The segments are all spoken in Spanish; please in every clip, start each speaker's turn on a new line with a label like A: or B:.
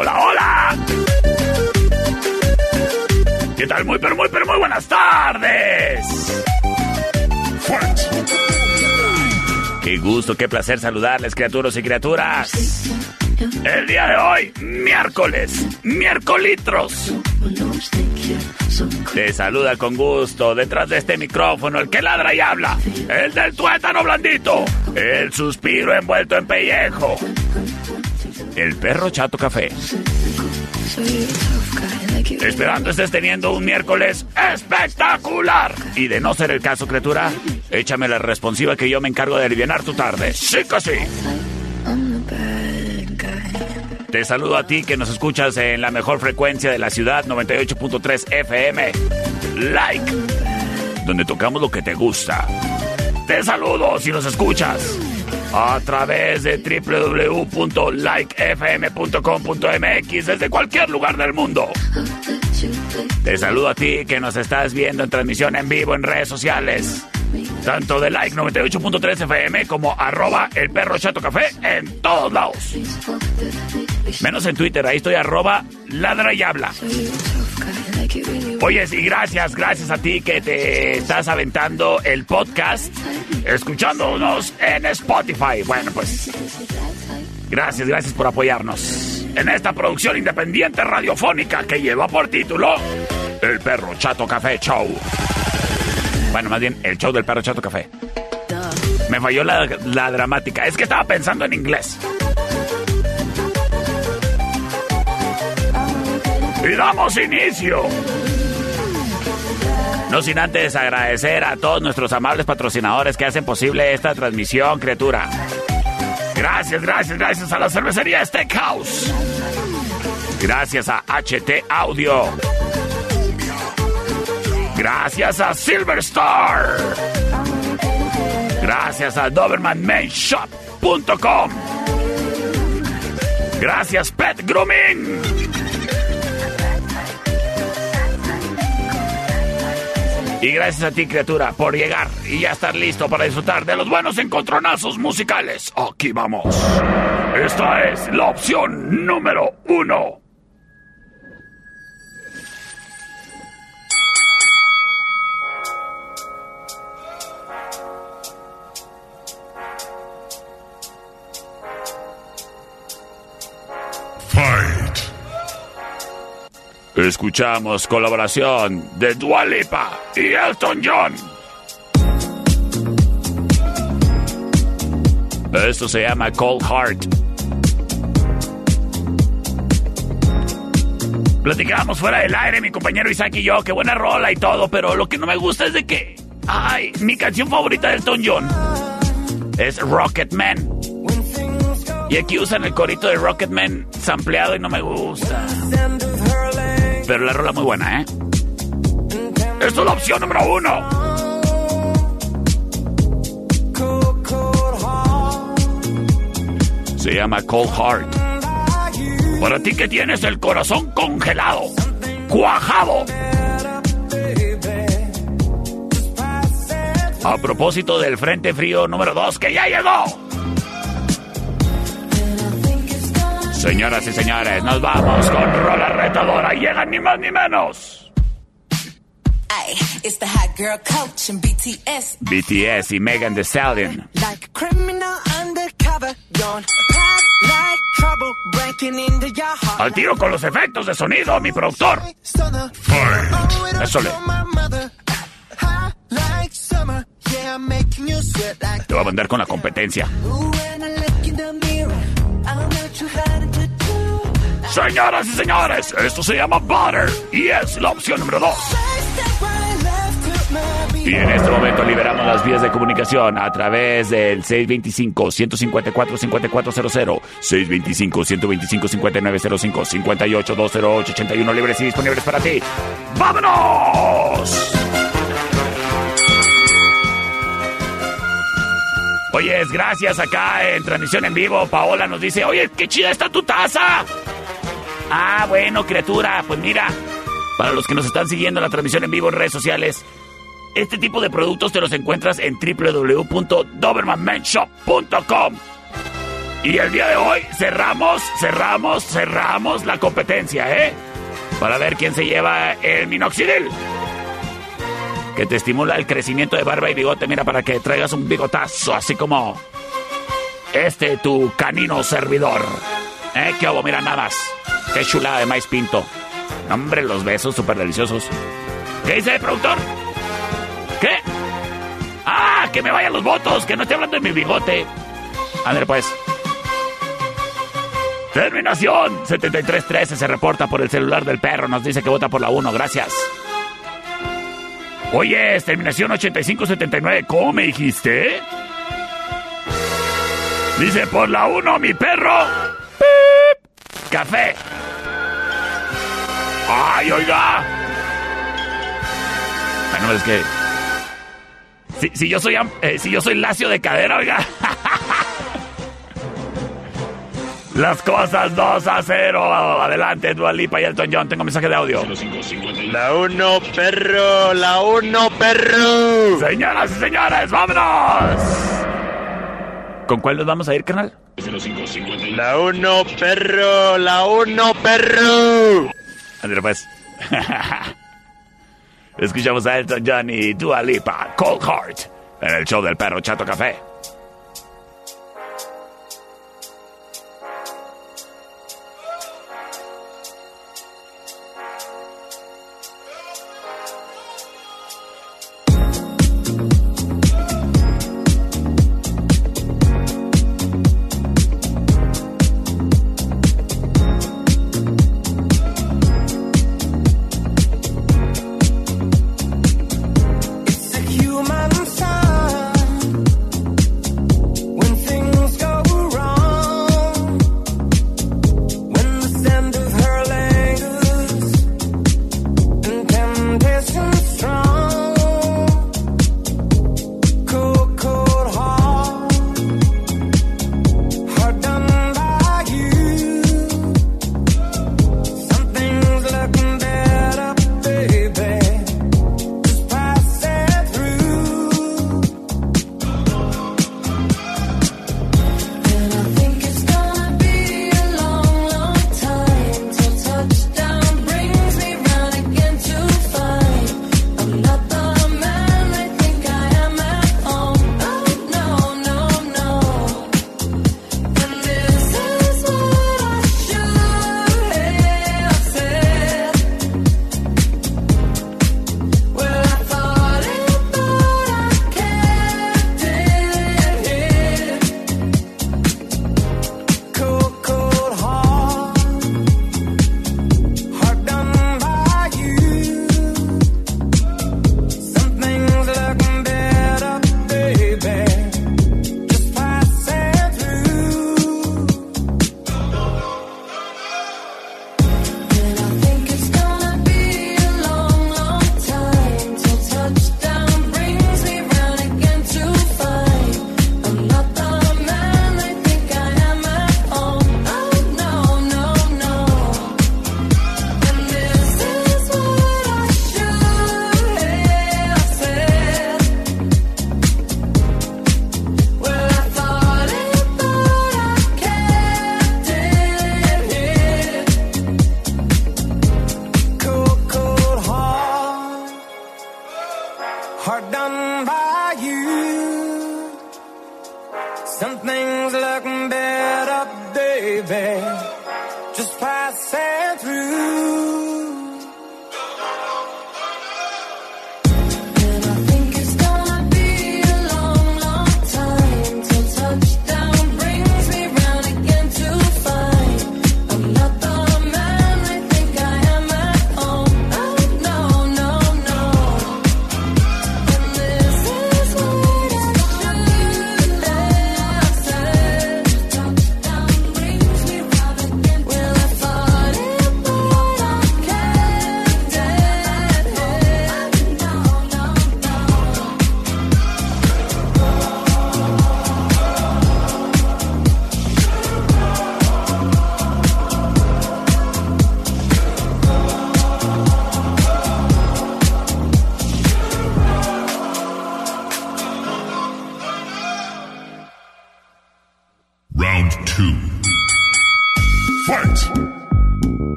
A: Hola, hola. ¿Qué tal? Muy, pero muy, pero muy buenas tardes. Qué gusto, qué placer saludarles, criaturas y criaturas. El día de hoy, miércoles, miércolitros. Te saluda con gusto detrás de este micrófono el que ladra y habla, el del tuétano blandito, el suspiro envuelto en pellejo, el perro chato café. Esperando estés teniendo un miércoles espectacular. Y de no ser el caso, criatura, échame la responsiva que yo me encargo de aliviar tu tarde. Sí que sí. Te saludo a ti que nos escuchas en la mejor frecuencia de la ciudad, 98.3 FM. Like, donde tocamos lo que te gusta. Te saludo si nos escuchas a través de www.likefm.com.mx desde cualquier lugar del mundo. Te saludo a ti que nos estás viendo en transmisión en vivo en redes sociales. Tanto de like 98.3 FM como arroba el perro café en todos lados. Menos en Twitter, ahí estoy arroba ladra y habla. Oye, y gracias, gracias a ti que te estás aventando el podcast, escuchándonos en Spotify. Bueno, pues gracias, gracias por apoyarnos en esta producción independiente radiofónica que lleva por título El Perro Chato Café Show. Bueno, más bien el show del Perro Chato Café. Me falló la, la dramática. Es que estaba pensando en inglés. Y damos inicio. No sin antes agradecer a todos nuestros amables patrocinadores que hacen posible esta transmisión, criatura. Gracias, gracias, gracias a la cervecería Steakhouse. Gracias a HT Audio. Gracias a Silver Star. Gracias a DobermanMainShop.com. Gracias Pet Grooming. Y gracias a ti, criatura, por llegar y ya estar listo para disfrutar de los buenos encontronazos musicales. Aquí vamos. Esta es la opción número uno. Escuchamos colaboración de Dua Lipa y Elton John. Esto se llama Cold Heart. Platicábamos fuera del aire, mi compañero Isaac y yo, qué buena rola y todo, pero lo que no me gusta es de que, ay, mi canción favorita de Elton John es Rocket Man. Y aquí usan el corito de Rocket Man sampleado y no me gusta. Pero la rola muy buena, ¿eh? Esto es la opción número uno. Se llama Cold Heart. Para ti que tienes el corazón congelado, cuajado. A propósito del Frente Frío número 2 que ya llegó. Señoras y señores, nos vamos con rola retadora. Llegan ni más ni menos.
B: Ay, it's the hot girl coach and BTS.
A: BTS y Megan Thee Stallion.
B: Like a criminal undercover, don't pop like
A: Al tiro con los efectos de sonido, mi productor. Eso le. Te voy a mandar con la competencia. Señoras y señores, esto se llama Butter y es la opción número 2. Y en este momento liberamos las vías de comunicación a través del 625-154-5400, 625-125-5905, 58-208-81 libres y disponibles para ti. ¡Vámonos! Oye, gracias acá en transmisión en vivo. Paola nos dice, oye, qué chida está tu taza. Ah, bueno, criatura, pues mira, para los que nos están siguiendo la transmisión en vivo en redes sociales, este tipo de productos te los encuentras en www.dobermanmenshop.com. Y el día de hoy cerramos, cerramos, cerramos la competencia, ¿eh? Para ver quién se lleva el minoxidil. Que te estimula el crecimiento de barba y bigote, mira, para que traigas un bigotazo, así como este tu canino servidor. ¿Eh? ¿Qué hago? Mira, nada más. Qué chulada de maíz pinto. Hombre, los besos súper deliciosos. ¿Qué dice el productor? ¿Qué? ¡Ah! ¡Que me vayan los votos! ¡Que no esté hablando de mi bigote! André, pues. Terminación 7313 se reporta por el celular del perro. Nos dice que vota por la 1. Gracias. Oye, terminación 8579. ¿Cómo me dijiste? Dice por la 1, mi perro. Café. ¡Ay, oiga! Bueno, es que. Si, si yo soy eh, si yo soy lacio de cadera, oiga. Las cosas 2 a 0. Adelante, Dualipa y Elton John. Tengo mensaje de audio.
C: La uno, perro, la uno, perro.
A: Señoras y señores, vámonos. ¿Con cuál nos vamos a ir, carnal?
C: La uno, perro, la uno, perro.
A: André, pues. Escuchamos a Elton John y Dua Lipa, Cold Heart, en el show del perro Chato Café.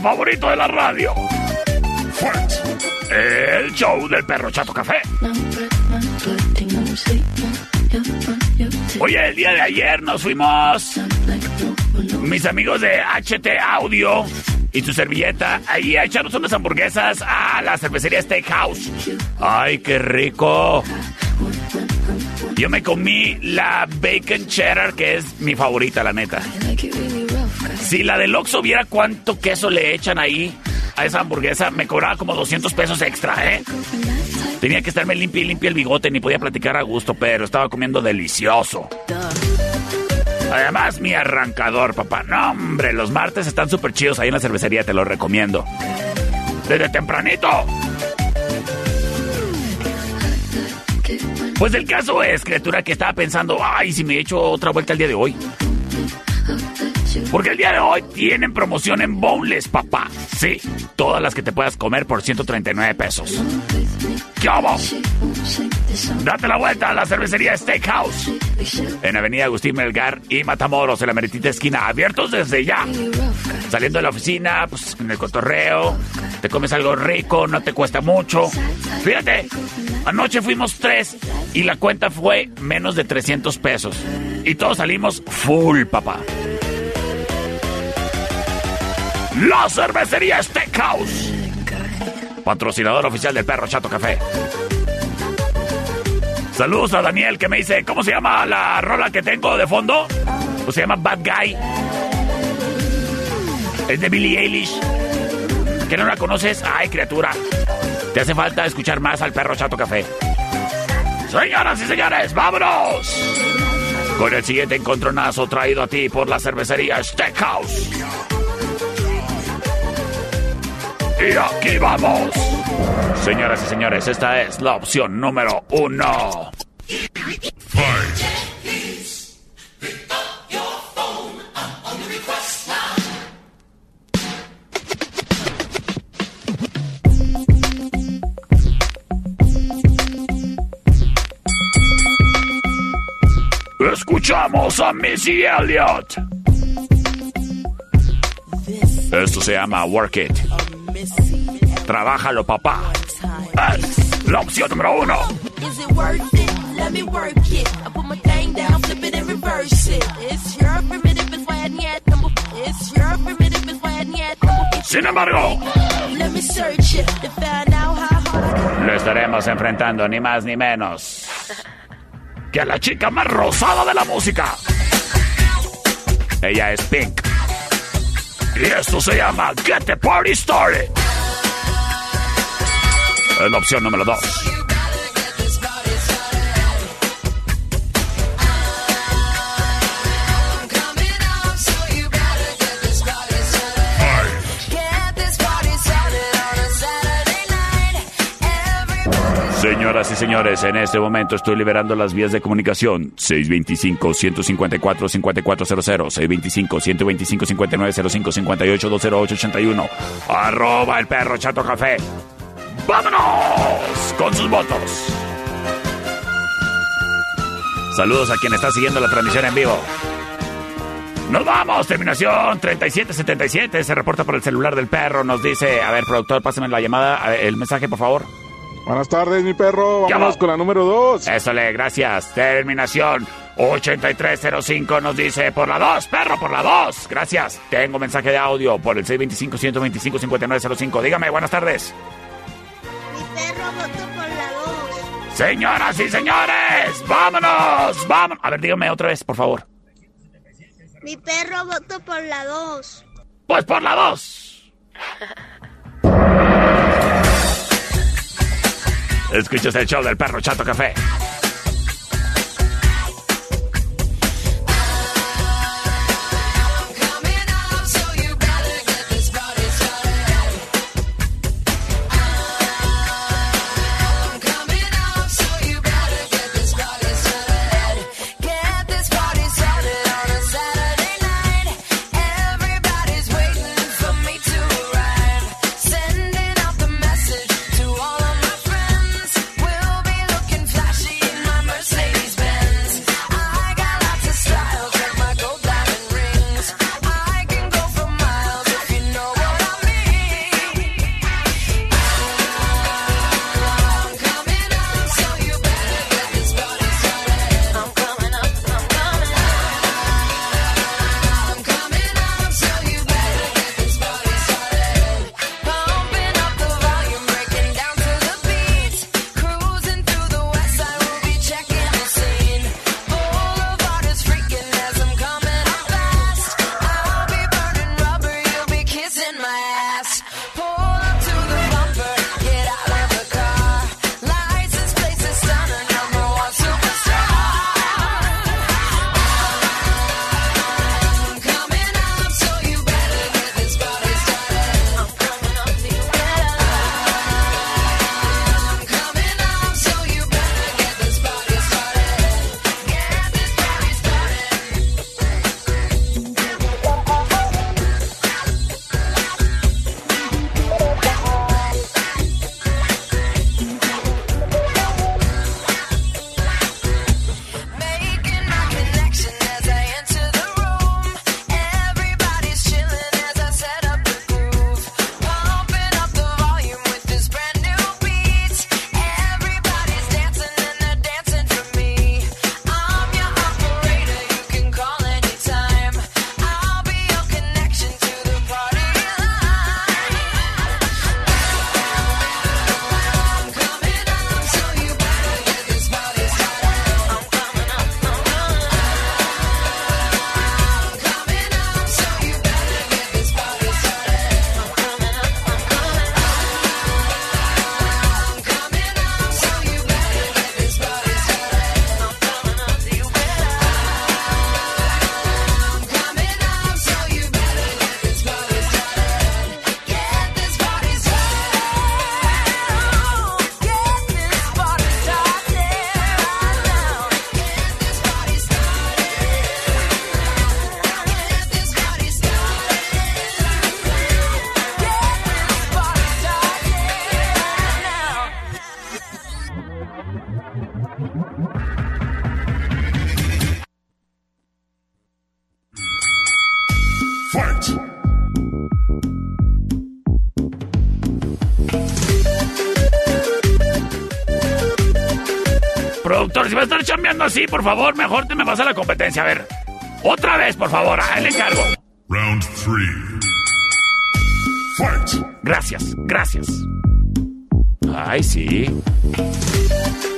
A: Favorito de la radio. El show del perro Chato Café. Oye, el día de ayer nos fuimos mis amigos de HT Audio y tu servilleta ahí a echarnos unas hamburguesas a la cervecería Steakhouse. ¡Ay, qué rico! Yo me comí la bacon cheddar, que es mi favorita, la neta. Si la del Oxxo viera cuánto queso le echan ahí a esa hamburguesa, me cobraba como 200 pesos extra, ¿eh? Tenía que estarme limpio y limpio el bigote, ni podía platicar a gusto, pero estaba comiendo delicioso. Además, mi arrancador, papá. No, hombre, los martes están súper chidos ahí en la cervecería, te lo recomiendo. Desde tempranito. Pues el caso es, criatura, que estaba pensando, ay, si me echo otra vuelta el día de hoy. Porque el día de hoy tienen promoción en Boneless, papá. Sí, todas las que te puedas comer por 139 pesos. ¿Qué hago? Date la vuelta a la cervecería Steakhouse. En Avenida Agustín Melgar y Matamoros, en la meritita esquina, abiertos desde ya. Saliendo de la oficina, pues en el cotorreo, te comes algo rico, no te cuesta mucho. Fíjate, anoche fuimos tres y la cuenta fue menos de 300 pesos. Y todos salimos full, papá. La cervecería Steakhouse. Patrocinador oficial del perro Chato Café. Saludos a Daniel que me dice, ¿cómo se llama la rola que tengo de fondo? Pues se llama Bad Guy. Es de Billie Eilish. ¿Que no la conoces? Ay, criatura. Te hace falta escuchar más al perro Chato Café. Señoras y señores, vámonos. Con el siguiente encontronazo traído a ti por la cervecería Steakhouse. Y aquí vamos. Señoras y señores, esta es la opción número uno. Escuchamos a Missy Elliott. Esto se llama Work It. Trabájalo, papá. Es la opción número uno. Sin embargo, le estaremos enfrentando ni más ni menos que a la chica más rosada de la música. Ella es Pink. Y esto se llama Get the Party Started. La opción número dos. Señoras y señores, en este momento estoy liberando las vías de comunicación. 625-154-5400, 625-125-5905-58-208-81. Arroba el perro chato café. ¡Vámonos! Con sus votos. Saludos a quien está siguiendo la transmisión en vivo. Nos vamos, terminación 3777. Se reporta por el celular del perro. Nos dice, a ver, productor, pásame la llamada, ver, el mensaje, por favor.
D: Buenas tardes, mi perro.
E: ¿Qué
D: Vámonos con la número dos.
E: Eso le, gracias. Terminación 8305 nos dice por la 2, perro, por la 2. Gracias. Tengo mensaje de audio por el 625-125-5905. Dígame, buenas tardes.
F: Mi perro votó por la 2.
E: Señoras y señores, vámonos, vámonos. A ver, dígame otra vez, por favor.
F: Mi perro votó por la 2.
E: Pues por la 2. Escuchas el show del perro Chato Café. Así, por favor, mejor te me vas a la competencia. A ver, otra vez, por favor, ahí le encargo.
G: Round three. Fight.
E: Gracias, gracias. Ay, sí.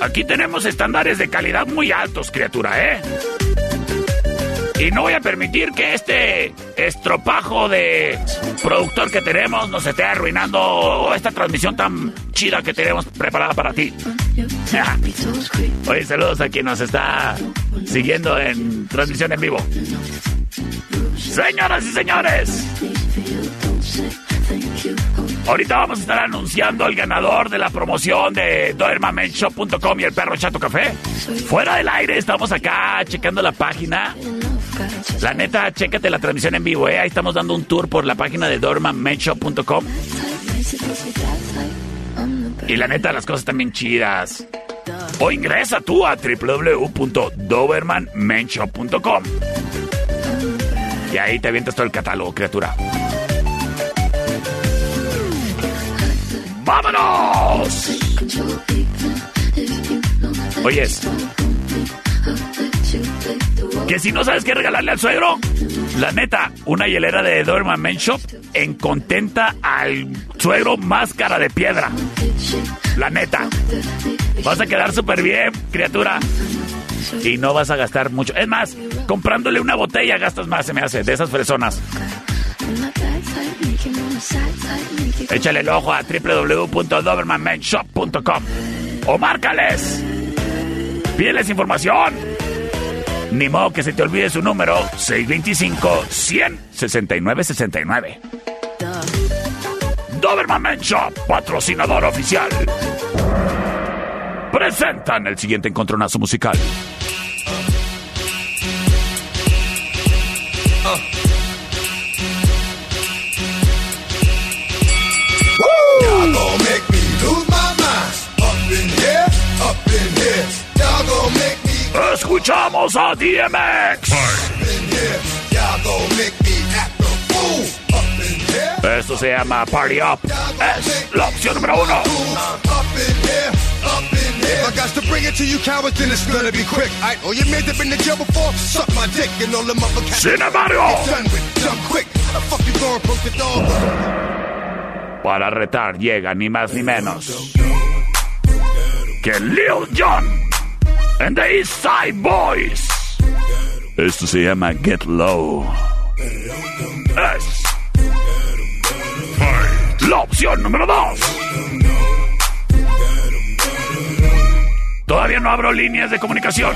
E: Aquí tenemos estándares de calidad muy altos, criatura, ¿eh? Y no voy a permitir que este estropajo de productor que tenemos nos esté arruinando esta transmisión tan chida que tenemos preparada para ti. Oye, saludos a quien nos está siguiendo en transmisión en vivo. Señoras y señores, ahorita vamos a estar anunciando el ganador de la promoción de doermamenshop.com y el perro Chato Café. Fuera del aire, estamos acá checando la página. La neta, chécate la transmisión en vivo, ¿eh? Ahí estamos dando un tour por la página de doermamenshop.com. Y la neta, las cosas bien chidas. O ingresa tú a www.dobermanmenshop.com. Y ahí te avientas todo el catálogo, criatura.
A: ¡Vámonos! Oyes, que si no sabes qué regalarle al suegro, la neta, una hielera de Doberman Men Shop en contenta al suegro más cara de piedra. La neta. Vas a quedar súper bien, criatura. Y no vas a gastar mucho. Es más, comprándole una botella gastas más, se me hace, de esas fresonas. Échale el ojo a www.dobermanmenshop.com o márcales. Pídeles información. Ni modo que se te olvide su número 625-100-6969. Doberman Men Shop, patrocinador oficial. Presentan el siguiente encontronazo musical.
H: Up in here.
A: Esto se llama Party Up. Es la opción número uno.
H: Up in up in bring it to you cowards, then it's gonna be quick. I oh you made have been to jail before, suck my dick and all the motherfuckers.
A: Sin
H: the the
A: para retar llega ni más ni menos que Lil Jon and the East Side Boys. Esto se llama Get Low. Es la opción número dos. Todavía no abro líneas de comunicación.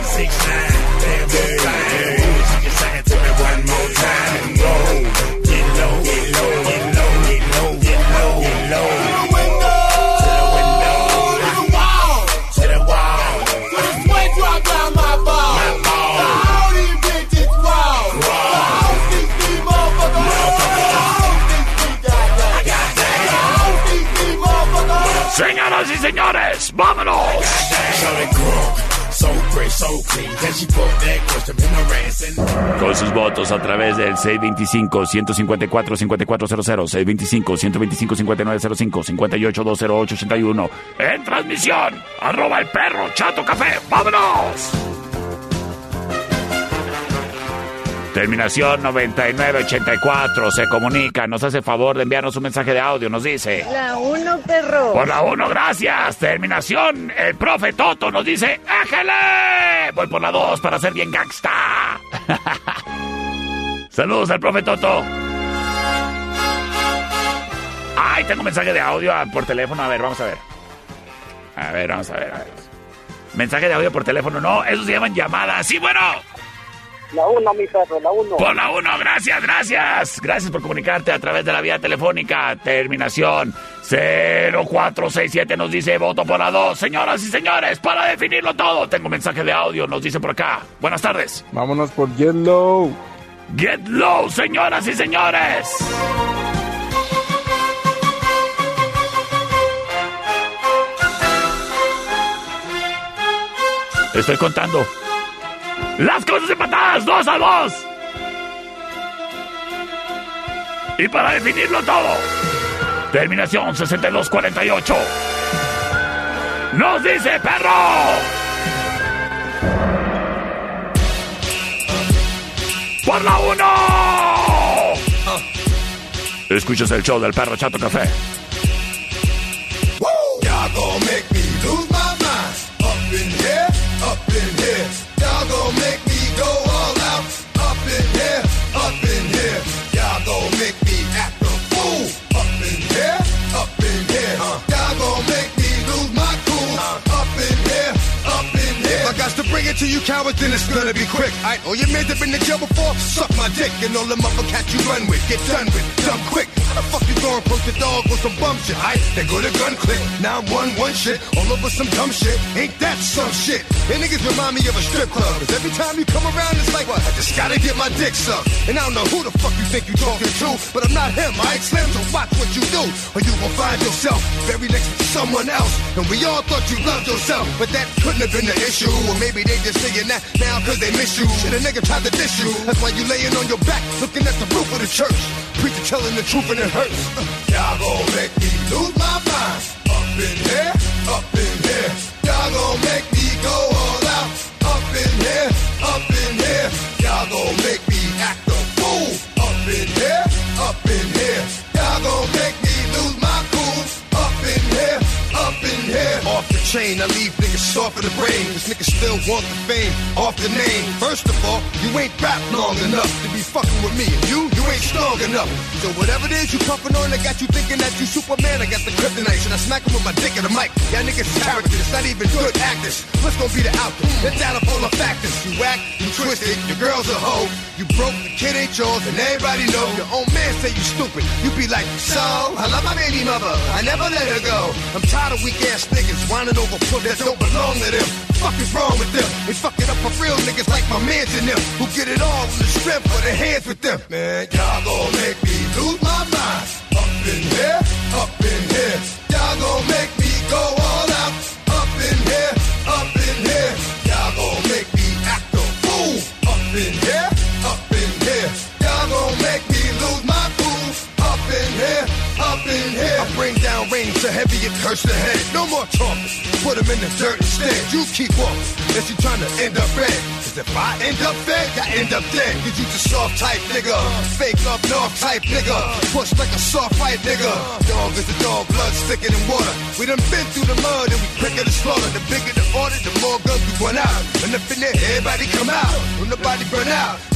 A: Señoras y señores, vámonos. Con sus votos a través del 625-154-5400, 625-125-5905, 58-208-81. En transmisión, arroba el perro Chato Café. ¡Vámonos! Terminación 9984 se comunica, nos hace favor de enviarnos un mensaje de audio, nos dice.
F: La uno, perro.
A: Por la 1, gracias. Terminación, el profe Toto nos dice, ¡Éjele! Voy por la 2 para ser bien gangsta. Saludos al profe Toto. Ay, tengo un mensaje de audio por teléfono. A ver, vamos a ver. A ver, vamos a ver, a ver. Mensaje de audio por teléfono, no, eso se llaman llamadas. Sí, bueno.
I: La uno, mi perro, la uno.
A: Por la 1, gracias, gracias. Gracias por comunicarte a través de la vía telefónica. Terminación 0467 nos dice voto por la 2. Señoras y señores, para definirlo todo, tengo un mensaje de audio, nos dice por acá. Buenas tardes.
D: Vámonos por Yellow.
A: Get low, señoras y señores. Estoy contando. Las cosas empatadas, dos a dos. Y para definirlo todo, terminación 6248. Nos dice perro. Por la uno. Escuchas el show del perro Chato Café.
H: Cowards, then it's gonna be quick. I oh you made have been to jail before, suck my dick and all the motherfuckers you run with. Get done with, done quick. How the fuck you gonna approach the dog with some bum shit? I they go to gun click. Now I'm one one shit all over some dumb shit. Ain't that some shit? And niggas remind me of a strip club. Cause every time you come around, it's like? I just gotta get my dick sucked. And I don't know who the fuck you think you talking to, but I'm not him. I ain't slim, so watch what you do, or you gon' find yourself very next to someone else. And we all thought you loved yourself, but that couldn't have been the issue. Or maybe they just saying that now cause they miss you. Shit, a nigga tried to diss you. That's why you laying on your back, looking at the roof of the church. Preacher telling the truth and it hurts. Uh, y'all gon' make me lose my mind. Up in here, up in here. Y'all gon' make me go all out. Up in here, up in here. Y'all gon' make chain, I leave niggas soft in the brain. Cause niggas still want the fame off the name. First of all, you ain't rap long enough to be fucking with me. And you, you ain't strong enough. So whatever it is you puffin' on, I got you thinking that you Superman. I got the kryptonite. Should I smack him with my dick in the mic? Y'all niggas characters, it's not even good actors. What's gonna be the outcome? Let's add up all the factors. You whack, you twisted, your girl's a hoe. You broke, the kid ain't yours, and everybody know. Your own man say you stupid. You be like, so, I love my baby mother. I never let her go. I'm tired of weak ass niggas whining over that don't belong to them. Fuck is wrong with them? They fuck it up for real niggas like my mans and them who get it all from the hands with them. Man, y'all gon' make me lose my mind. Up in here, up in here. Y'all gon' make me go all out. Up in here, up in here. Y'all gon' make me act a fool. Up in here, up in here. Y'all gon' make me lose my cool. Up in here, up in here. I bring down rain to heavy it hurts the head. No more talking. Put 'em in the dirt instead. You keep walking. Unless you trying to end up red. Cause if I end up fed, I end up dead. Cause you just soft type nigga. Fake up north type nigga. Push like a soft fight nigga. Dog is a dog, blood thicker than water. We done been through the mud and we quicker to slaughter. The bigger the order, the more guns we run out. And up in there, everybody come out. When nobody burn out.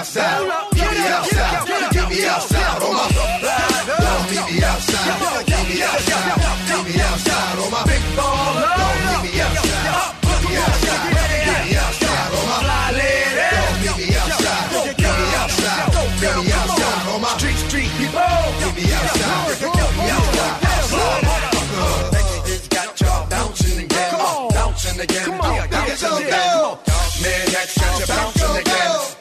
H: outside. Meet me outside. Meet me outside. Oh my. Don't meet me outside. Meet me outside. Meet me outside. Oh my. Big ball. Don't meet me outside. Meet me outside. Meet me outside. Oh my. Don't meet me outside. Meet me outside. Meet me outside. Oh my. Street street people. Meet me outside. Meet me outside. Bouncing again. Bouncing again. Come on. Bouncing again. Man, that's got you bouncing again.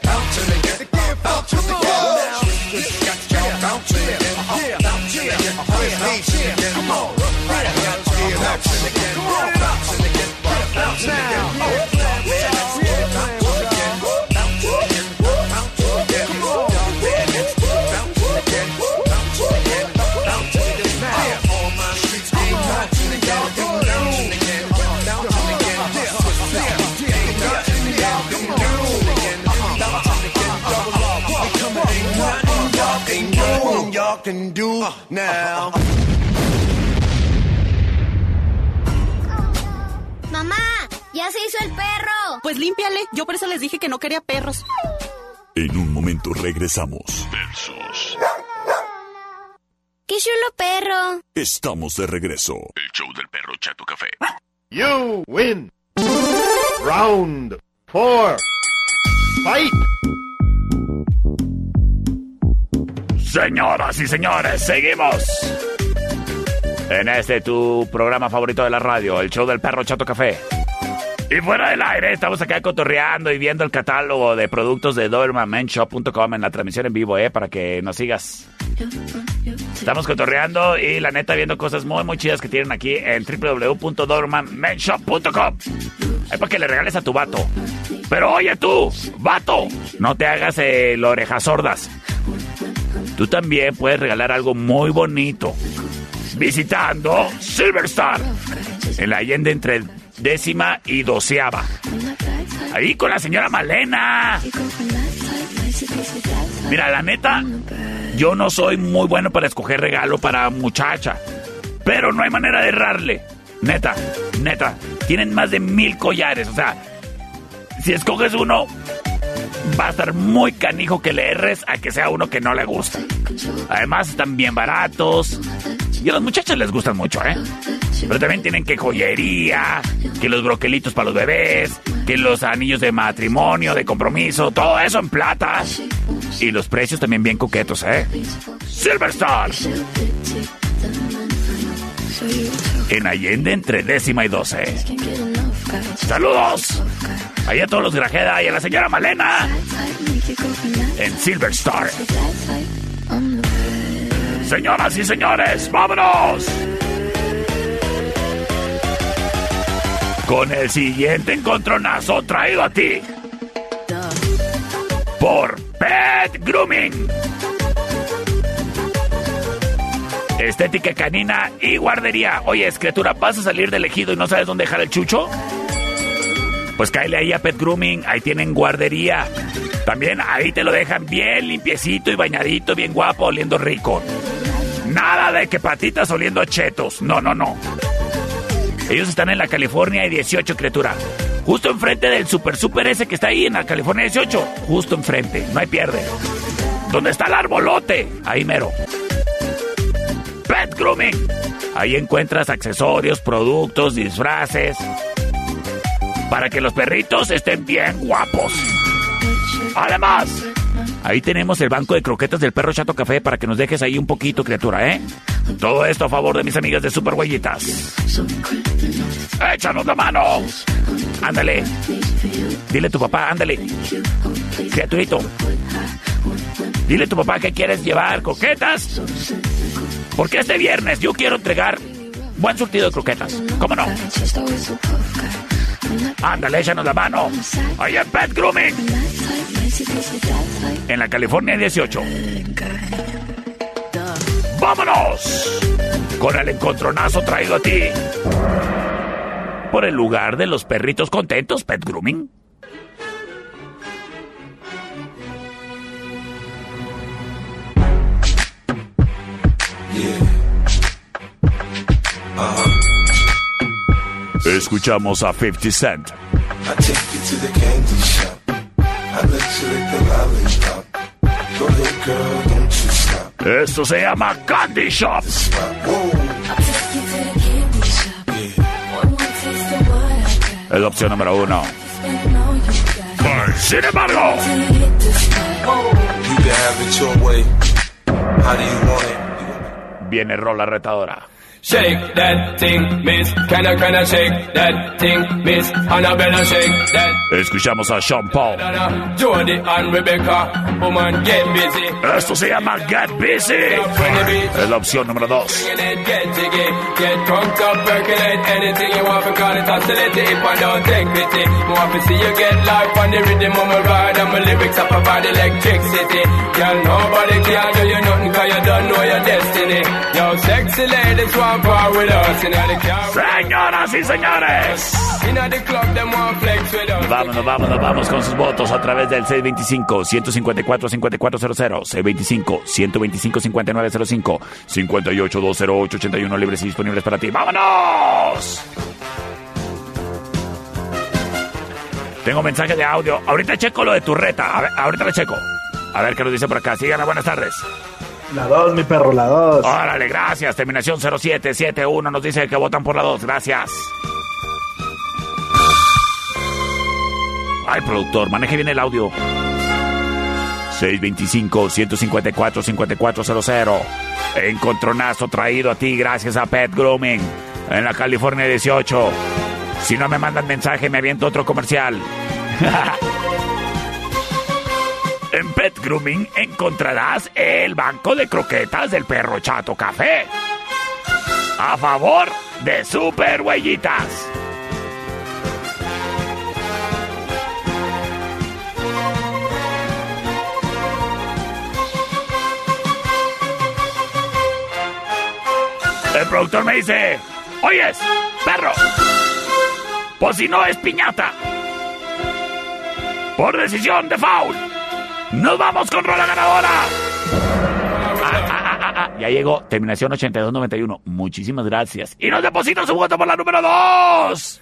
H: Bouncing again. Come on. Right, you bouncing again. Again. Again. Now.
F: Se hizo el perro.
J: Pues límpiale. Yo por eso les dije que no quería perros.
K: En un momento regresamos.
F: ¡Qué chulo perro!
K: Estamos de regreso.
A: El show del perro Chato Café.
C: You win. Round four. Fight.
A: Señoras y señores, seguimos. En este tu programa favorito de la radio, el show del perro Chato Café. Y fuera del aire, estamos acá cotorreando y viendo el catálogo de productos de DobermanMenShop.com en la transmisión en vivo, eh, para que nos sigas. Estamos cotorreando y la neta viendo cosas muy muy chidas que tienen aquí en www.dobermanmenshop.com. Es para que le regales a tu vato. Pero oye tú, vato, no te hagas el orejas sordas. Tú también puedes regalar algo muy bonito visitando Silverstar en la Allende entre décima y doceava. Ahí con la señora Malena. Mira, la neta, yo no soy muy bueno para escoger regalo para muchacha, pero no hay manera de errarle. Neta, neta, tienen más de mil collares, o sea, si escoges uno, va a estar muy canijo que le erres a que sea uno que no le gusta. Además, están bien baratos. Y a las muchachas les gustan mucho, ¿eh? Pero también tienen que joyería, que los broquelitos para los bebés, que los anillos de matrimonio, de compromiso, todo eso en plata. Y los precios también bien coquetos, ¿eh? Silverstar. En Allende entre décima y doce. Saludos. Ahí a todos los Grajeda y a la señora Malena. En Silverstar. Señoras y señores, vámonos. Con el siguiente encontronazo traído a ti. Por Pet Grooming. Estética canina y guardería. Oye, criatura, ¿vas a salir del ejido y no sabes dónde dejar el chucho? Pues cáele ahí a Pet Grooming, ahí tienen guardería. También ahí te lo dejan bien limpiecito y bañadito, bien guapo, oliendo rico. Nada de que patitas oliendo chetos. No, no, no. Ellos están en la California y 18, criatura. Justo enfrente del super super ese que está ahí en la California 18. Justo enfrente, no hay pierde. ¿Dónde está el arbolote? Ahí mero. Pet Grooming. Ahí encuentras accesorios, productos, disfraces. Para que los perritos estén bien guapos. Además, ahí tenemos el banco de croquetas del perro Chato Café para que nos dejes ahí un poquito, criatura, ¿eh? Todo esto a favor de mis amigas de Super Huellitas. ¡Échanos la mano! Ándale. Dile a tu papá, ándale. Criaturito. Dile a tu papá que quieres llevar croquetas. Porque este viernes yo quiero entregar buen surtido de croquetas. ¿Cómo no? Ándale, échanos la mano. Ahí en Pet Grooming. En la California 18. ¡Vámonos! Con el encontronazo traído a ti. Por el lugar de los perritos contentos, Pet Grooming.
L: Girl, don't you stop.
A: Esto se llama Candy Shop. Es la opción número uno. Sin embargo,
L: You can have it your way. How do you want it?
A: viene Rola Retadora.
M: Shake that thing, miss. Can I, can I shake that thing, miss? Annabella, shake that.
A: Escuchamos a Sean Paul.
M: Jody and Rebecca, woman, get busy.
A: Esto se llama Get Busy. Es la opción número dos.
M: Get drunk up, percolate anything you want, call it hostility. If I don't take pity, want to see you get life on the rhythm of my ride and my lyrics up about electricity. Girl, nobody can do you nothing, cause you don't know your destiny. Yo, sexy ladies want part with us, in the car.
A: Señoras y señores.
M: In the club, them want flex with us.
A: Vámonos, vámonos, vamos con sus votos a través del 625-154-5400, 625-125-5905, 58-208-81 libres y disponibles para ti. ¡Vámonos! Tengo mensaje de audio. Ahorita checo lo de tu reta. A ver, ahorita lo checo. A ver qué nos dice por acá. Síganme, buenas tardes.
N: La 2, mi perro, la 2.
A: Órale, gracias. Terminación 0771 nos dice que votan por la 2. Gracias. Ay, productor, maneje bien el audio. 625-154-5400. Encontronazo traído a ti gracias a Pet Grooming en la California 18. Si no me mandan mensaje, me aviento otro comercial. en Pet Grooming encontrarás el banco de croquetas del perro Chato Café. A favor de Super Huellitas. El productor me dice, oyes, perro, pues si no es piñata. Por decisión de foul, nos vamos con rola ganadora. Ya llegó, terminación 8291. Muchísimas gracias. Y nos deposita su voto por la número 2.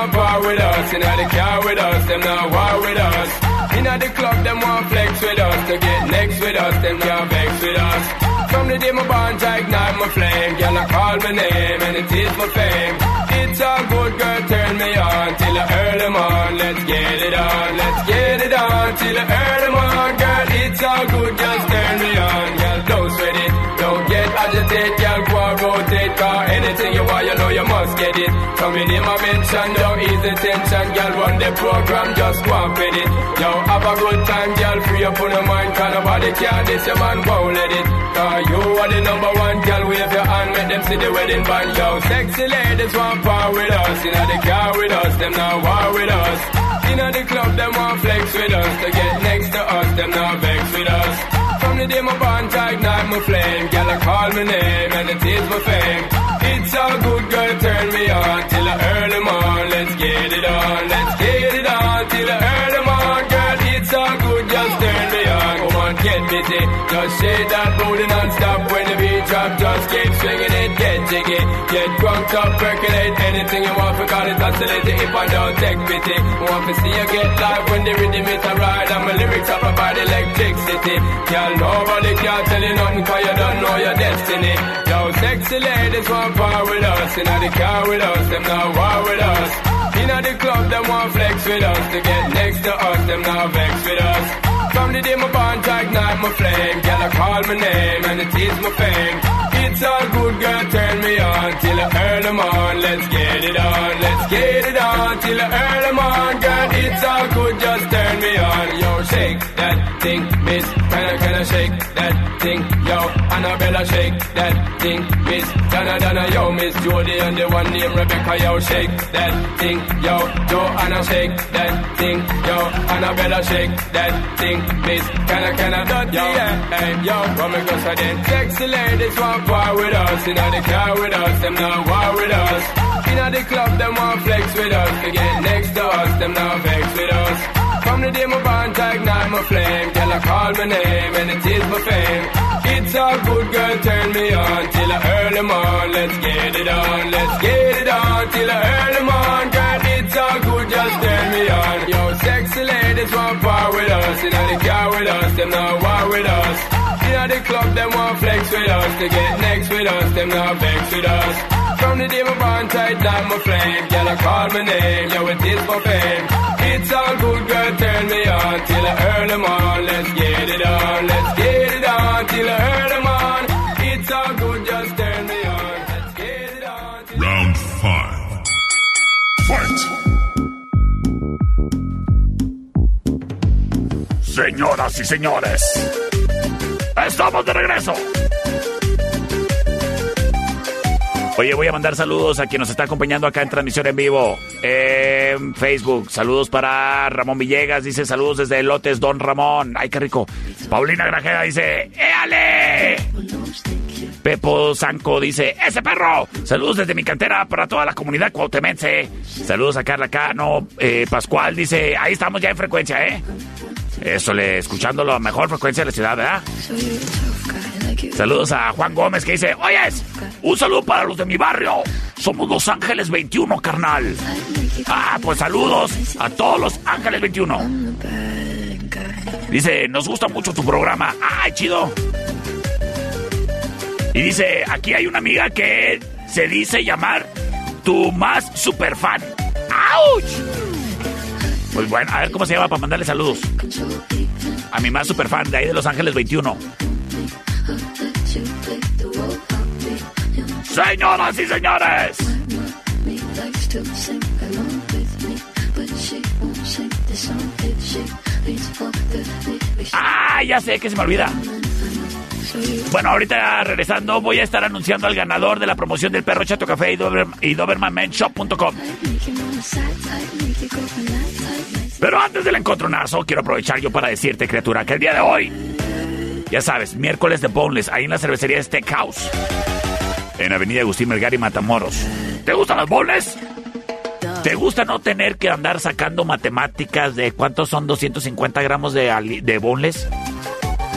M: want part with us. Know, the car with us, them not war with us. Know, the club, them want flex with us. To get next with us, them can't vex with us. From the day my bond, ignite my flame. Girl, I call my name and it is my fame. It's a good girl, turn me on till I early morn. Let's get it on, let's get it on till I early morn. Girl, it's all good, just turn me on. Girl, don't sweat it, agitated. Girl, go and rotate, cause anything you want, you know you must get it. Come in my mention, don't ease the tension. Girl, run the program, just go and fit it. Yo, have a good time, girl, free up on your mind. Cause nobody can this, your man won't let it. Cause you are the number one, girl, wave your hand, make them see the wedding band. Yo, sexy ladies want power with us. You know, the car with us, them now war with us. You know, the club, them want flex with us. To get next to us, them now vex with us. The day my bond, ignite my flame. Girl, I call my name and it is my fame. It's all good, girl, turn me on till the early morn. Let's get it on, let's get it on till the early get busy. Just shake that booty non-stop when the beat drop. Just keep swinging it, get jiggy. Get drunk up, percolate anything you want. Because it's oscillating if I don't take pity. Want to see you get live when the rhythm is a ride. And my lyrics up about electricity. Girl, nobody can tell you nothing cause you don't know your destiny. Yo, sexy ladies want power with us. Know the car with us, them now war with us. Know the club, them want flex with us. To get next to us, them now vex with us. From the day my bond, I ignite my flame. Girl, I call my name and it is my fame. It's all good, girl, turn me on till the early morn. Let's get it on, let's get it on till the early morn. Girl, it's all good, just turn me on. Yo, shake that thing, miss. Can I, can I shake that thing? Yo, Annabella, shake that thing, miss. Donna, Donna, yo, miss Jody and the one named Rebecca, yo, shake that thing. Yo, Joanna, shake that thing. Yo, Annabella, shake that thing, miss. Can I, can I, dot, yo, hey, yo, come and go, so then. Sexy ladies want war with us. You know the car with us, them now war with us. You know the club, them want flex with us. To get next to us, them now vex with us. From the day my bond, ignite my flame. Girl, I call my name and it is my fame. It's all good, girl, turn me on till the early morn. Let's get it on, let's get it on till the early morn. Girl, it's all good, just turn me on. Yo, sexy ladies want power with us. You know the car with us, them now war with us. You know the club, them want flex with us. To get next with us, them now vex with us. From the day my bond tight down my flame, girl, I call my name, yo, it is for fame. It's all good, girl, turn me on till the early morn. Let's get it on, let's get it on
G: Round five. Fight!
A: Señoras y señores, estamos de regreso. Oye, voy a mandar saludos a quien nos está acompañando acá en transmisión en vivo en Facebook. Saludos para Ramón Villegas, dice saludos desde Lotes Don Ramón. Ay, qué rico. Paulina Grajeda dice, ¡éale! Pepo Zanco dice, ¡ese perro! Saludos desde mi cantera para toda la comunidad cuautemense. Saludos a Carla Cano. Eh, Pascual dice, ahí estamos ya en frecuencia, ¿eh? Eso, le, escuchando la mejor frecuencia de la ciudad, ¿verdad? Saludos a Juan Gómez que dice, oyes, un saludo para los de mi barrio. Somos Los Ángeles 21, carnal. Ah, pues saludos a todos los Ángeles 21. Dice, nos gusta mucho tu programa. ¡Ay, chido! Y dice, aquí hay una amiga que se dice llamar tu más super fan. ¡Auch! Pues bueno, a ver cómo se llama para mandarle saludos. A mi más super fan de ahí de Los Ángeles 21. Señoras y señores. Ah, ya sé que se me olvida. Bueno, ahorita regresando voy a estar anunciando al ganador de la promoción del perro Chato Café y, Dober, y DobermanMenShop.com. Pero antes del encontronazo, quiero aprovechar yo para decirte, criatura, que el día de hoy Ya sabes, miércoles de boneless, ahí en la cervecería Steakhouse. En Avenida Agustín Melgar y Matamoros. ¿Te gustan las boneless? ¿Te gusta no tener que andar sacando matemáticas de cuántos son 250 gramos de, de?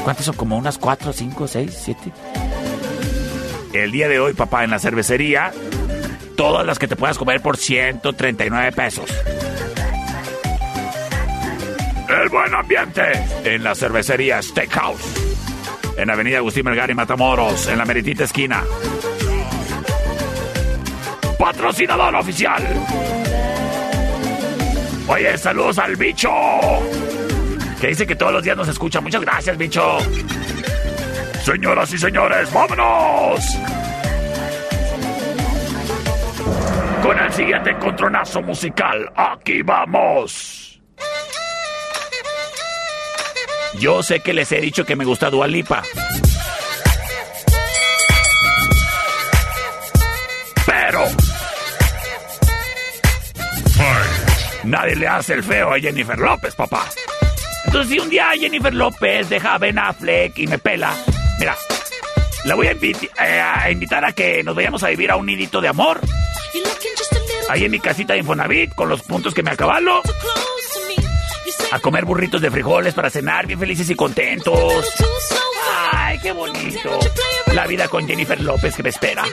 A: ¿Cuántos son? ¿Como unas 4, 5, 6, 7? El día de hoy, papá, en la cervecería, todas las que te puedas comer por 139 pesos. El buen ambiente en la cervecería Steakhouse. En Avenida Agustín Melgar y Matamoros, en la meritita esquina. Patrocinador oficial. Oye, saludos al bicho. Que dice que todos los días nos escucha. Muchas gracias, bicho. Señoras y señores, vámonos. Con el siguiente encontronazo musical. Aquí vamos. Yo sé que les he dicho que me gusta Dualipa. Nadie le hace el feo a Jennifer López, papá. Entonces, si un día Jennifer López deja a Ben Affleck y me pela, mira, la voy a, inviti- eh, a invitar a que nos vayamos a vivir a un nidito de amor. Ahí en mi casita de Infonavit, con los puntos que me acabalo. A comer burritos de frijoles para cenar, bien felices y contentos. Ay, qué bonito. La vida con Jennifer López que me espera.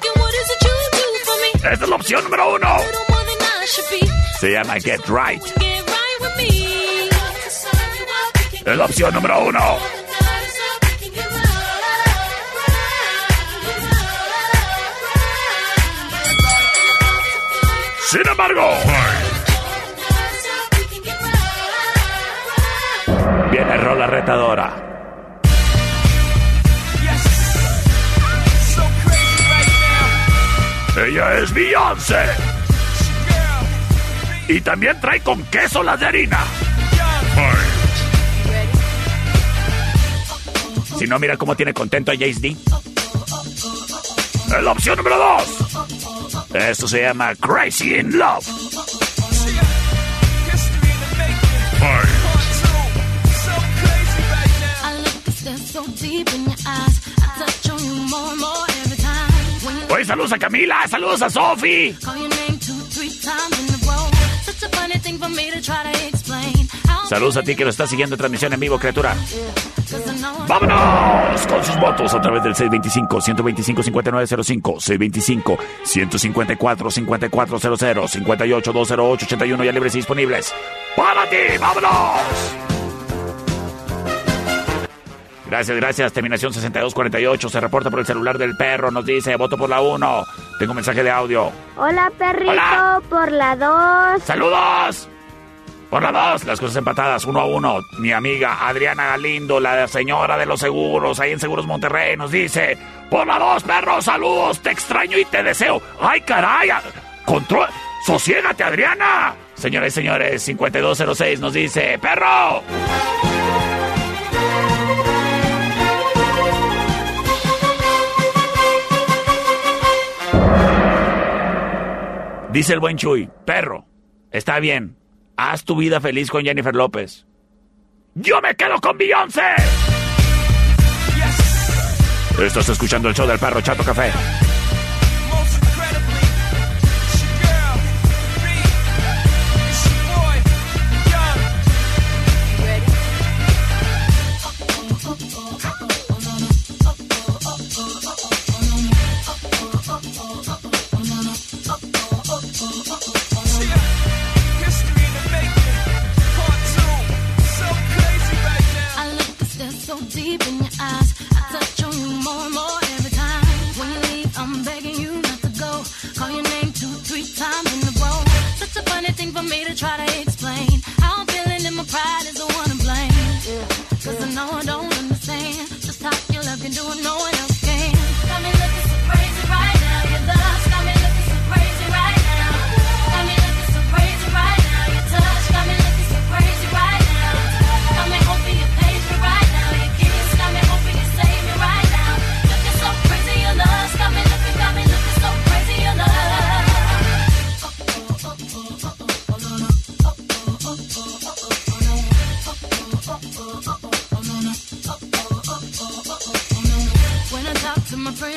A: Esta es la opción número uno. Se llama Get Right. Es la opción número uno. Sin embargo, viene Rola Retadora. Ella es Beyoncé. Y también trae con queso las de harina. Si no, mira cómo tiene contento a Jace D. La opción número dos. Esto se llama Crazy in Love. Oye, saludos a Camila, saludos a Sofi. Saludos a ti que lo estás siguiendo en transmisión en vivo, criatura. ¡Vámonos! Con sus votos a través del 625-125-5905, 625-154-5400, 58-208-81 ya libres y disponibles. ¡Para ti! ¡Vámonos! Gracias, gracias. Terminación 6248. Se reporta por el celular del perro. Nos dice, voto por la 1. Tengo un mensaje de audio.
F: Hola, perrito,
A: Hola.
F: por la 2.
A: ¡Saludos! Por la 2, las cosas empatadas, uno a uno. Mi amiga Adriana Galindo, la señora de los seguros, ahí en Seguros Monterrey, nos dice: Por la 2, perro, saludos, te extraño y te deseo. ¡Ay, caray! ¡Control! ¡Sosiégate, Adriana! Señoras y señores, 5206 nos dice: ¡Perro! Dice el buen Chuy, perro, está bien, haz tu vida feliz con Jennifer López. ¡Yo me quedo con Beyoncé! Estás escuchando el show del perro Chato Café.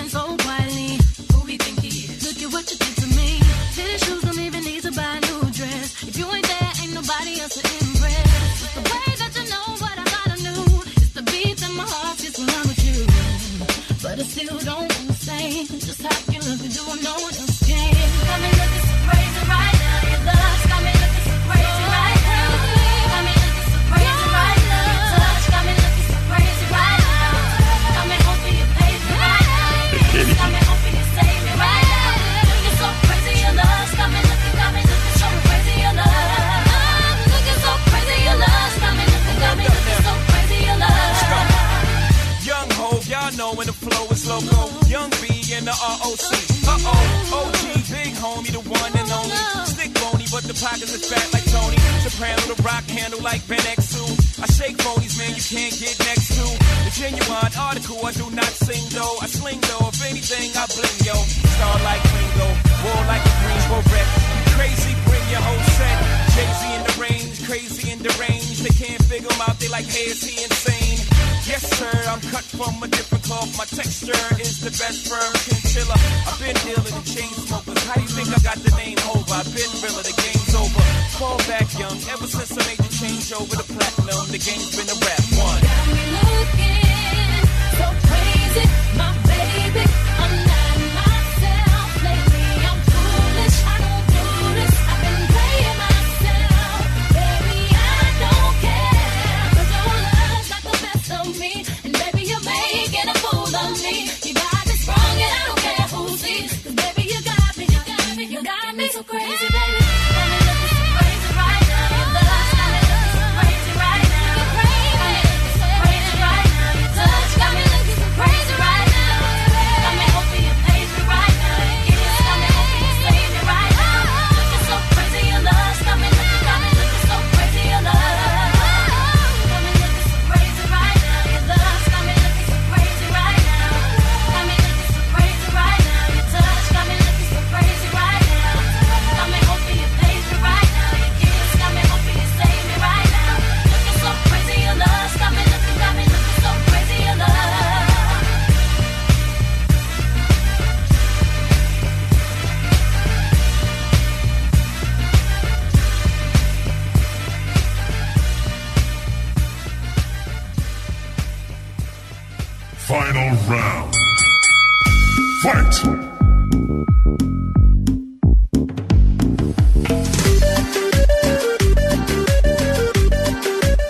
O: so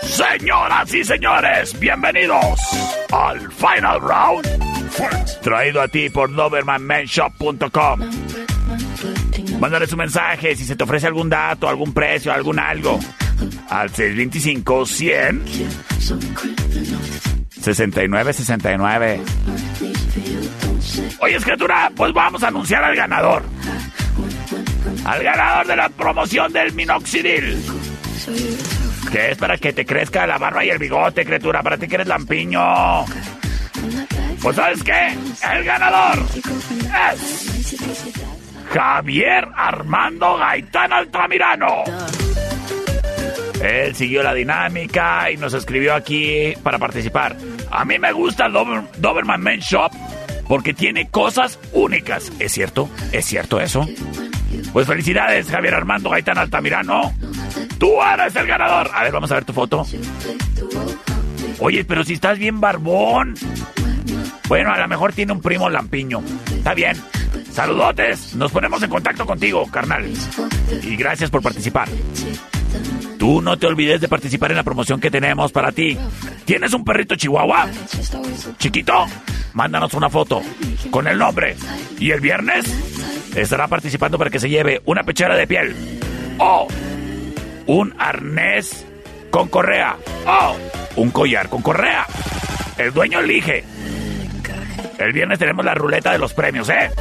A: Señoras y señores, bienvenidos al Final Round. Fight. Traído a ti por DobermanMenShop.com. Mándale su mensaje si se te ofrece algún dato, algún precio, algún algo. Al 625 100 69 69. Oye, escritura, pues vamos a anunciar al ganador. Al ganador de la promoción del minoxidil. Que es para que te crezca la barba y el bigote, criatura. Para ti que eres lampiño. Pues sabes qué? El ganador es Javier Armando Gaitán Altamirano. Él siguió la dinámica y nos escribió aquí para participar. A mí me gusta Dober, Doberman Men Shop porque tiene cosas únicas. ¿Es cierto? ¿Es cierto eso? Pues felicidades, Javier Armando Gaitán Altamirano. Tú eres el ganador. A ver, vamos a ver tu foto. Oye, pero si estás bien barbón. Bueno, a lo mejor tiene un primo lampiño. Está bien. Saludotes. Nos ponemos en contacto contigo, carnal. Y gracias por participar. Tú no te olvides de participar en la promoción que tenemos para ti. ¿Tienes un perrito chihuahua? Chiquito, mándanos una foto con el nombre. Y el viernes estará participando para que se lleve una pechera de piel o un arnés con correa o un collar con correa. El dueño elige. El viernes tenemos la ruleta de los premios, ¿eh?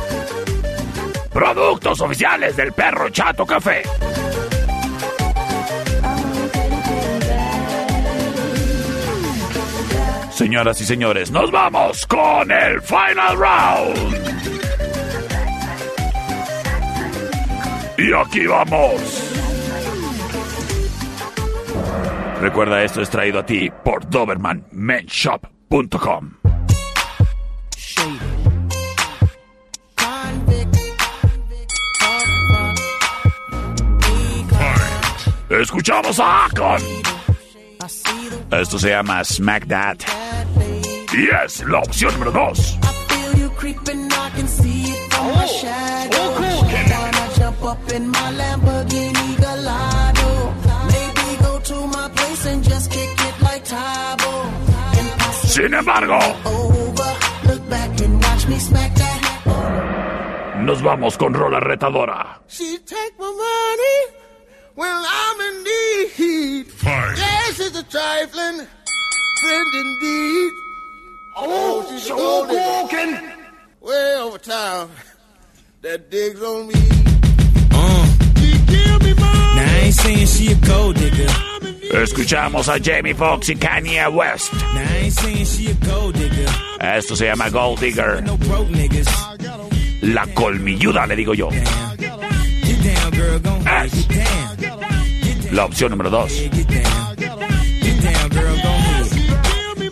A: Productos oficiales del perro Chato Café. Señoras y señores, nos vamos con el final round. Y aquí vamos. Recuerda, esto es traído a ti por DobermanMenShop.com. Escuchamos a Akon.
O: And pass it
A: Sin embargo,
O: over. Look back and watch me smack that.
A: nos vamos con Rola Retadora.
H: Trifling friend indeed. Oh, she's. Way over town. That digs on me.
P: Uh. Now I ain't saying she a gold digger.
A: Escuchamos a Jamie Foxx y Kanye West.
P: Now I ain't saying she a gold digger.
A: Esto se llama Gold Digger. La colmilluda, le digo yo.
P: Get down, girl, gon' get down.
A: La opción número 2.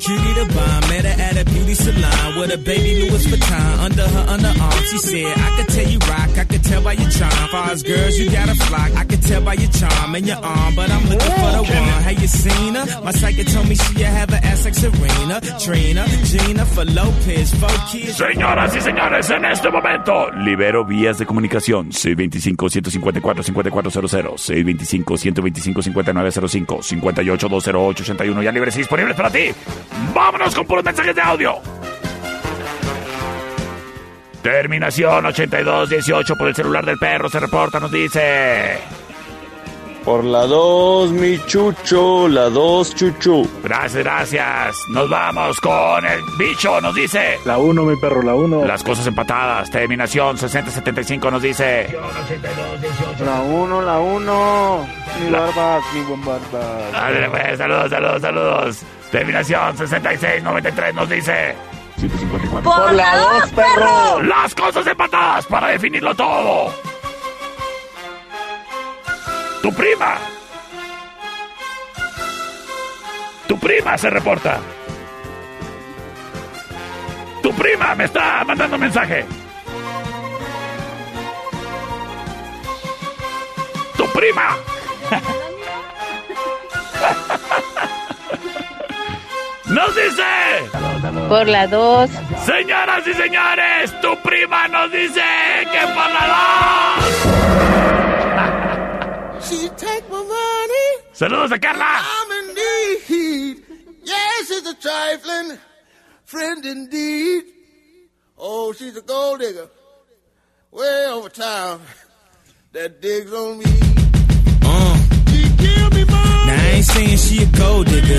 P: Cutie the bomb, met her at a beauty salon with a baby Louis Vuitton under her underarm. She said, I could tell you rock, I could tell by your charm. Far as girls, you got a flock. I could tell by your charm and your arm, but I'm looking for the one. Have you seen her? My psychic told me she have an ass like Serena, Trina, Gina, for Lopez, four kids.
A: Señoras y señores, en este momento libero vías de comunicación 625-154-5400, 625-125-5905, 58-208-81 ya libres y disponibles para ti. Vámonos con puros mensajes de audio. Terminación 8218 por el celular del perro se reporta, nos dice.
Q: Por la 2, mi chucho, la 2, chuchu.
A: Gracias, gracias. Nos vamos con el bicho, nos dice.
N: La 1, mi perro, la 1.
A: Las cosas empatadas. Terminación 6075 nos dice.
N: La 1, la 1. Mi
A: La-
N: barbas, mi buen barbas.
A: Ándale, pues, saludos, saludos, saludos. Terminación 6693 nos dice. 154.
O: Por la dos, perro.
A: Las cosas empatadas para definirlo todo. Tu prima. Tu prima se reporta. Tu prima me está mandando un mensaje. Tu prima. Nos dice.
E: Por la 2.
A: Señoras y señores, tu prima nos dice que por la dos.
H: She take my money.
A: Saludos de Carla.
H: I'm in need. Yes, it's a trifling friend indeed. Oh, she's a gold digger. Way over town. That digs on me.
P: Uh. Now I ain't saying she a gold digger,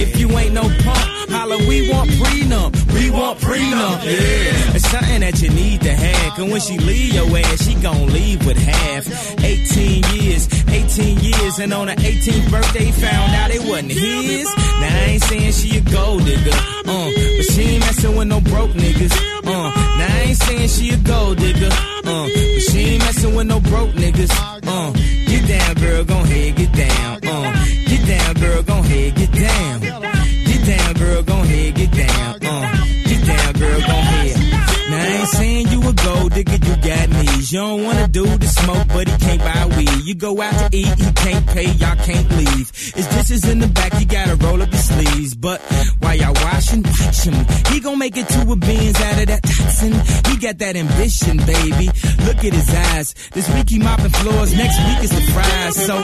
P: If you ain't no punk, holla, we want prenup. We want prenup, yeah. It's something that you need to have. Cause when she leave your ass, she gon' leave with half. 18 years, 18 years, and on her 18th birthday, found out it wasn't his. Now I ain't saying she a gold digger, uh, but she ain't messing with no broke niggas, uh. Now I ain't saying she a gold digger, uh, but she ain't messing with no broke niggas, uh. Get down, girl, gon' You go out to eat, he can't pay, y'all can't leave. His dishes in the back, you gotta roll up your sleeves. But while y'all washing, watch him. He gon' make it to a beans out of that toxin. He got that ambition, baby. Look at his eyes. This week he mopping floors, next week is the fries. So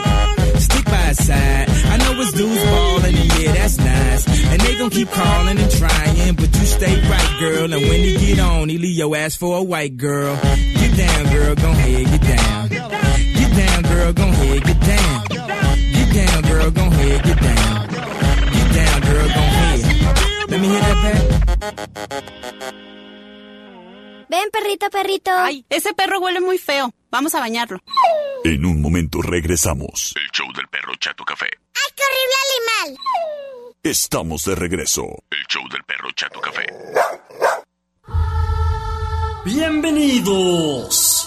P: stick by his side. I know his dudes ballin', and yeah, that's nice. And they gon' keep calling and trying, but you stay right, girl. And when he get on, he leave your ass for a white girl. Get down, girl, gon' head, get down. Get down, girl, gon' head, get down. Get down, girl, gon' head, get down. Get down, girl, gon' head. Let me hear that back.
F: Ven, perrito, perrito.
J: Ay, ese perro huele muy feo. Vamos a bañarlo.
A: En un momento regresamos. El show del perro Chato Café.
F: ¡Ay, qué horrible animal!
A: Estamos de regreso. El show del perro Chato Café.
R: Bienvenidos.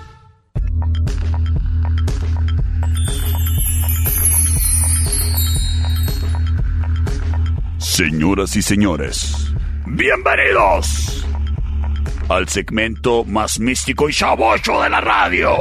A: Señoras y señores, bienvenidos al segmento más místico y chavocho de la radio.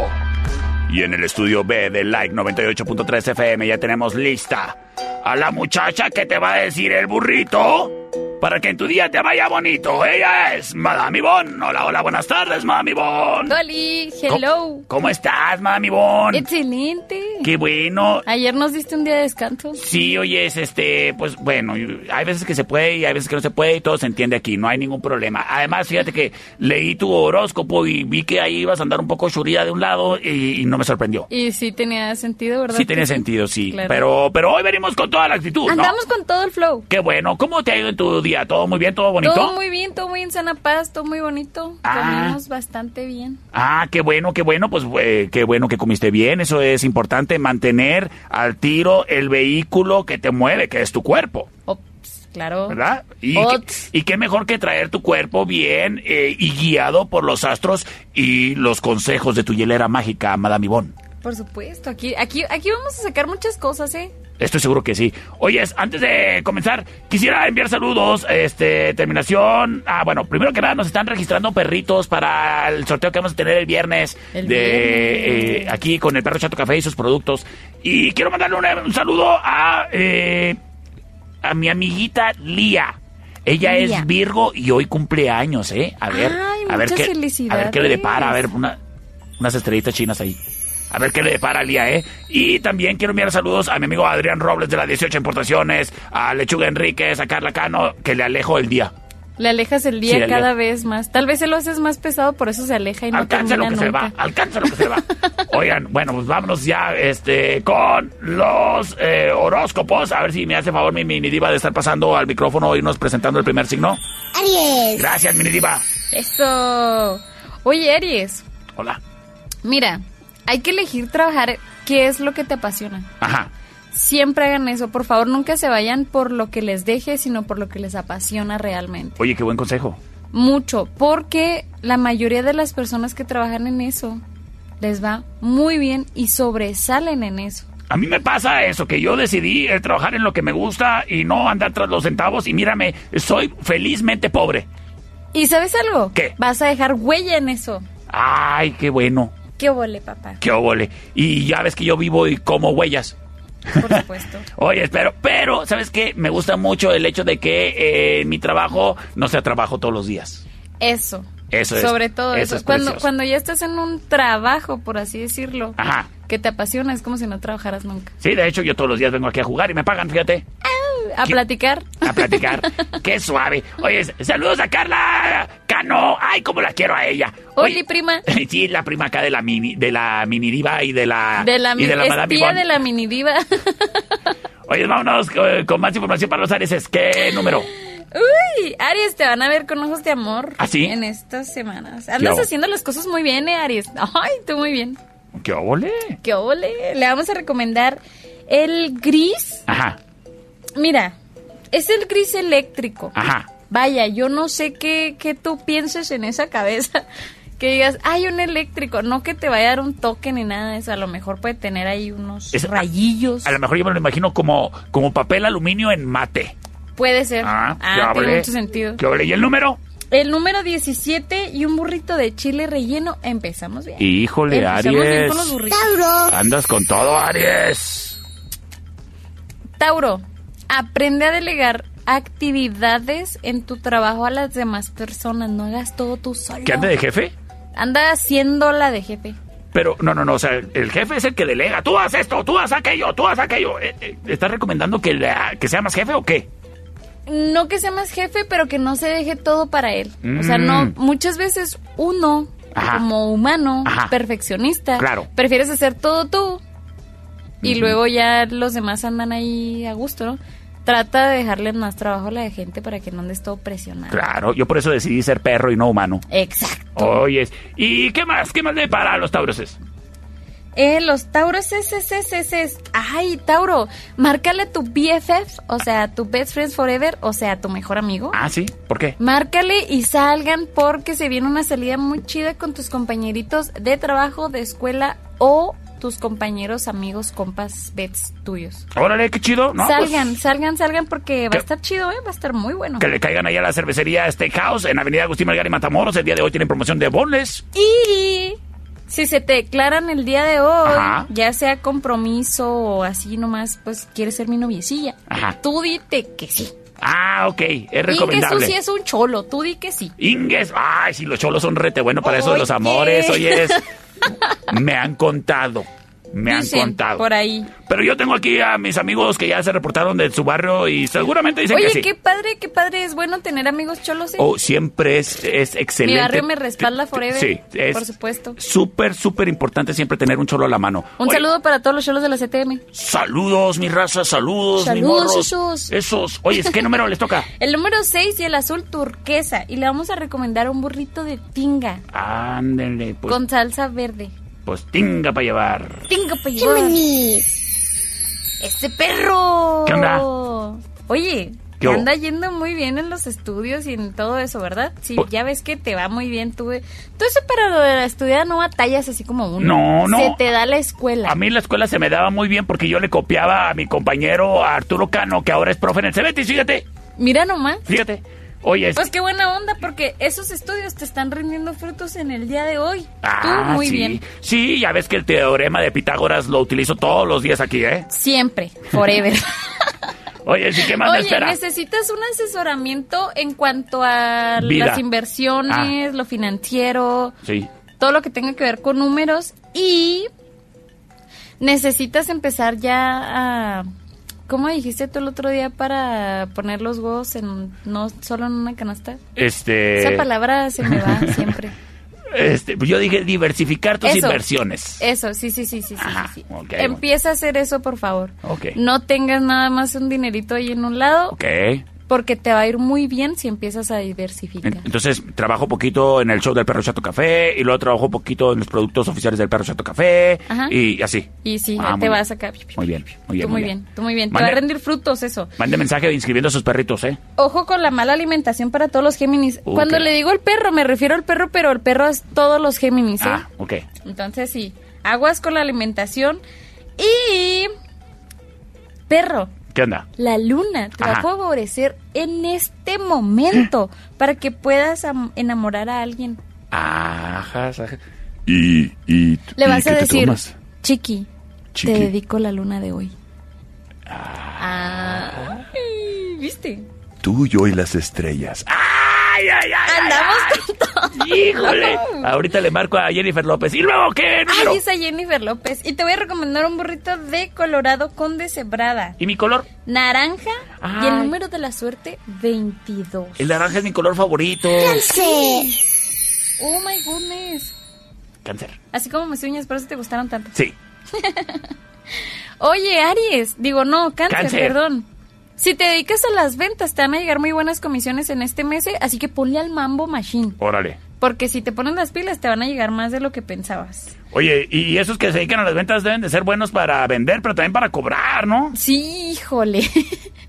A: Y en el estudio B de Like 98.3 FM ya tenemos lista a la muchacha que te va a decir el burrito para que en tu día te vaya bonito. Ella es Madame Yvonne. Hola, hola, buenas tardes, Madame Yvonne.
S: Dolly, hello.
A: ¿Cómo estás, Madame Yvonne?
S: Excelente.
A: Qué bueno.
S: Ayer nos diste un día de descanso.
A: Sí, oye, es este, pues bueno, hay veces que se puede y hay veces que no se puede y todo se entiende aquí, no hay ningún problema. Además, fíjate que leí tu horóscopo y vi que ahí ibas a andar un poco churida de un lado y, y no me sorprendió.
S: Y sí tenía sentido, ¿verdad?
A: Sí tenía sentido, sí.
S: Claro.
A: Pero, pero hoy venimos con toda la actitud, ¿no?
S: Andamos con todo el flow.
A: Qué bueno. ¿Cómo te ha ido en tu día? ¿Todo muy bien? ¿Todo bonito?
S: Todo muy bien, todo muy en sana paz, todo muy bonito.
A: Ah.
S: Comimos bastante bien.
A: Ah, qué bueno, qué bueno, pues eh, qué bueno que comiste bien, eso es importante, mantener al tiro el vehículo que te mueve, que es tu cuerpo,
S: Ops, claro.
A: ¿verdad? Y,
S: Ots.
A: qué- y qué mejor que traer tu cuerpo bien eh, y guiado por los astros y los consejos de tu hielera mágica, Madame Yvonne.
S: Por supuesto, aquí, aquí, aquí vamos a sacar muchas cosas, ¿eh?
A: Estoy seguro que sí. Oyes, antes de comenzar, quisiera enviar saludos. Este, terminación. Ah, bueno, primero que nada, nos están registrando perritos para el sorteo que vamos a tener el viernes.
S: El
A: de
S: viernes.
A: eh, aquí con el perro Chato Café y sus productos. Y quiero mandarle un, un saludo a, eh, a mi amiguita Lía. Ella
S: Lía.
A: es Virgo y hoy cumple años, ¿eh? A ver,
S: Ay,
A: a ver qué, a ver qué le depara, a ver una, unas estrellitas chinas ahí. A ver qué le depara Lía, ¿eh? Y también quiero enviar saludos a mi amigo Adrián Robles de la 18 Importaciones, a Lechuga Enríquez, a Carla Cano, que le alejo el día.
S: Le alejas el día
A: Sí, el día.
S: cada vez más. Tal vez se lo haces más pesado, por eso se aleja y no
A: alcanza lo que se va, alcanza lo que se va. Oigan, bueno, pues vámonos ya este, con los eh, horóscopos. A ver si me hace favor mi mini diva de estar pasando al micrófono e irnos presentando el primer signo.
F: Aries.
A: Gracias, mini diva.
S: Eso. Oye, Aries,
A: Hola.
S: mira, hay que elegir trabajar qué es lo que te apasiona.
A: Ajá.
S: Siempre hagan eso, por favor, nunca se vayan por lo que les deje, sino por lo que les apasiona realmente.
A: Oye, qué buen consejo.
S: Mucho, porque la mayoría de las personas que trabajan en eso les va muy bien y sobresalen en eso.
A: A mí me pasa eso, que yo decidí eh, trabajar en lo que me gusta y no andar tras los centavos. Y mírame, soy felizmente pobre.
S: ¿Y sabes algo?
A: ¿Qué?
S: Vas a dejar huella en eso.
A: Ay, qué bueno.
S: ¿Qué vole, papá?
A: Qué óvole. Y ya ves que yo vivo y como huellas.
S: Por supuesto.
A: Oye, pero, pero, ¿sabes qué? Me gusta mucho el hecho de que eh, mi trabajo no sea trabajo todos los días.
S: Eso.
A: Eso es.
S: Sobre todo
A: eso
S: eso.
A: es
S: cuando,
A: precioso.
S: cuando ya estás en un trabajo, por así decirlo,
A: Ajá.
S: que te apasiona, es como si no trabajaras nunca.
A: Sí, de hecho, yo todos los días vengo aquí a jugar y me pagan, fíjate,
S: A platicar.
A: a platicar. Qué suave. Oye, saludos a Carla Cano. Ay, cómo la quiero a ella.
S: Oye, prima.
A: Sí, la prima acá de la mini, de la mini diva y de la,
S: De la,
A: y de la Madame
S: espía
A: Yvonne.
S: de la mini diva.
A: Oye, vámonos con, con más información para los Aries. ¿Qué número?
S: Uy, Aries, te van a ver con ojos de amor.
A: ¿Ah, sí?
S: En estas semanas. Andas haciendo las cosas muy bien, eh, Aries. Ay, tú muy bien.
A: ¿Qué óvole?
S: Qué ole. Le vamos a recomendar el gris.
A: Ajá,
S: Mira, es el gris eléctrico.
A: ajá.
S: Vaya, yo no sé qué, qué tú pienses en esa cabeza. Que digas, hay un eléctrico. No que te vaya a dar un toque ni nada de eso. A lo mejor puede tener ahí unos
A: Es-
S: rayillos.
A: A lo mejor yo me lo imagino como, como papel aluminio en mate.
S: Puede ser.
A: Ah,
S: Ah,
A: ¿qué
S: tiene mucho sentido.
A: ¿Qué? ¿Y el número?
S: El número 17 y un burrito de chile relleno. Empezamos bien.
A: Híjole,
S: Empezamos bien
A: Aries.
S: con los burritos.
A: Andas con todo, Aries.
S: Tauro, aprende a delegar actividades en tu trabajo a las demás personas. No hagas todo tú solo.
A: ¿Que ande de jefe?
S: Anda haciendo la de jefe.
A: Pero, no, no, no, o sea, el jefe es el que delega. Tú haz esto, tú haz aquello, tú haz aquello. Eh, eh, ¿Estás recomendando que, la- que sea más jefe o qué?
S: No que sea más jefe, pero que no se deje todo para él. O sea,
A: Mm.
S: no, muchas veces uno,
A: Ajá.
S: como humano,
A: Ajá.
S: perfeccionista,
A: Claro.
S: prefieres hacer todo tú y luego ya los demás andan ahí a gusto, ¿no? Trata de dejarle más trabajo a la gente para que no andes todo presionado.
A: Claro, yo por eso decidí ser perro y no humano.
S: Exacto.
A: Oyes. ¿Y qué más? ¿Qué más le para a los tauroses?
S: Eh, los Tauros es, es, es, es, es. Ay, Tauro, márcale tu BFF, o sea, tu Best Friends Forever, o sea, tu mejor amigo.
A: Ah, sí. ¿Por qué?
S: Márcale y salgan porque se viene una salida muy chida con tus compañeritos de trabajo, de escuela o tus compañeros, amigos, compas, bets tuyos.
A: Órale, qué chido, ¿no?
S: salgan,
A: Pues,
S: salgan, salgan porque va a estar chido, ¿eh? Va a estar muy bueno.
A: que le caigan ahí a la cervecería Steakhouse en Avenida Agustín Melgar y Matamoros. El día de hoy tienen promoción de bonles.
S: Y si se te declaran el día de hoy,
A: Ajá.
S: ya sea compromiso o así nomás, pues quieres ser mi noviecilla.
A: Ajá.
S: Tú dite que sí.
A: Ah, ok, es
S: Y que tú
A: recomendable.
S: sí es un cholo, tú di que sí.
A: Inges, ay, si los cholos son rete bueno para eso de los amores, oyes. Me han contado, me han contado.
S: por ahí.
A: Pero yo tengo aquí a mis amigos que ya se reportaron de su barrio y seguramente dicen
S: Oye,
A: que sí.
S: qué padre, qué padre, es bueno tener amigos cholos. ¿eh?
A: Oh, siempre es, es excelente.
S: Mi barrio me respalda forever.
A: Sí, es
S: Por supuesto.
A: súper, súper importante siempre tener un cholo a la mano.
S: Un
A: Oye,
S: saludo para todos los cholos de la CTM.
A: Saludos, mi raza, saludos,
S: Saludos, esos.
A: Esos. Oye, ¿qué número les toca?
S: El número 6 y el azul turquesa. Y le vamos a recomendar un burrito de tinga
A: Ándele, pues,
S: con salsa verde.
A: Pues tinga para llevar.
S: Tinga para llevar. ¡Ese perro!
A: ¿Qué onda?
S: Oye,
A: ¿Qué
S: te anda yendo muy bien en los estudios y en todo eso, ¿verdad? Sí,
A: Pues-
S: ya ves que te va muy bien. Tú, tú eso para lo de la estudiar no batallas así como uno.
A: No, no.
S: Se te da la escuela.
A: A mí la escuela se me daba muy bien porque yo le copiaba a mi compañero Arturo Cano, que ahora es profe en el Cebetis, fíjate,
S: Mira nomás.
A: fíjate. Oye,
S: Pues qué buena onda, porque esos estudios te están rindiendo frutos en el día de hoy.
A: ah,
S: Tú muy
A: sí.
S: bien.
A: Sí, ya ves que el teorema de Pitágoras lo utilizo todos los días aquí, ¿eh?
S: Siempre, forever.
A: Oye, sí, ¿qué más me
S: Oye,
A: espera?
S: necesitas un asesoramiento en cuanto a
A: Vida.
S: las inversiones, lo financiero,
A: Sí.
S: todo lo que tenga que ver con números y necesitas empezar ya a... ¿Cómo dijiste tú el otro día para poner los huevos en no solo en una canasta?
A: Este.
S: Esa palabra se me va siempre.
A: Este, yo dije diversificar tus
S: Eso.
A: inversiones.
S: Eso, sí, sí, sí, sí,
A: Ajá,
S: Empieza a hacer eso, por favor. No tengas nada más un dinerito ahí en un lado,
A: Ok.
S: Porque te va a ir muy bien si empiezas a diversificar.
A: En- Entonces, trabajo poquito en el show del Perro Chato Café y luego trabajo poquito en los productos oficiales del Perro Chato Café
S: Ajá.
A: y así.
S: Y sí,
A: Ah,
S: te vas a sacar.
A: Muy bien, muy bien.
S: Tú muy bien, tú muy bien. Te va a rendir frutos eso.
A: Mande mensaje inscribiendo a sus perritos, ¿eh?
S: Ojo con la mala alimentación para todos los Géminis. Cuando le digo el perro, me refiero al perro, pero el perro es todos los Géminis, ¿eh?
A: Ah, ok.
S: Entonces sí, aguas con la alimentación y... Perro,
A: ¿Qué onda?
S: la luna te va a favorecer en este momento para que puedas am- enamorar a alguien.
A: Ajá, ajá.
G: Y, y,
S: Le
G: ¿y
S: vas
G: qué
S: a
G: te
S: decir? Chiqui,
G: Chiqui.
S: te dedico la luna de hoy. Ah, ¿viste?
G: Tú, yo y las estrellas.
A: ¡Ay! ay, ay, ay.
S: Andamos
A: con todo. Híjole. Ahorita le marco a Jennifer López. ¿Y luego qué número?
S: Ay, esa Jennifer López. Y te voy a recomendar un burrito de Colorado con deshebrada.
A: ¿Y mi color?
S: Naranja y el
A: Ay.
S: número de la suerte 22.
A: El naranja es mi color favorito.
S: Oh my goodness.
A: Cáncer.
S: Así como mis uñas, por eso te gustaron tanto.
A: Sí.
S: Oye, Aries, digo no, cáncer,
A: Cáncer.
S: perdón. Si te dedicas a las ventas, te van a llegar muy buenas comisiones en este mes, ¿eh? así que ponle al mambo machine.
A: Órale.
S: Porque si te ponen las pilas, te van a llegar más de lo que pensabas.
A: Oye, y esos que se dedican a las ventas deben de ser buenos para vender, pero también para cobrar, ¿no?
S: Sí, híjole.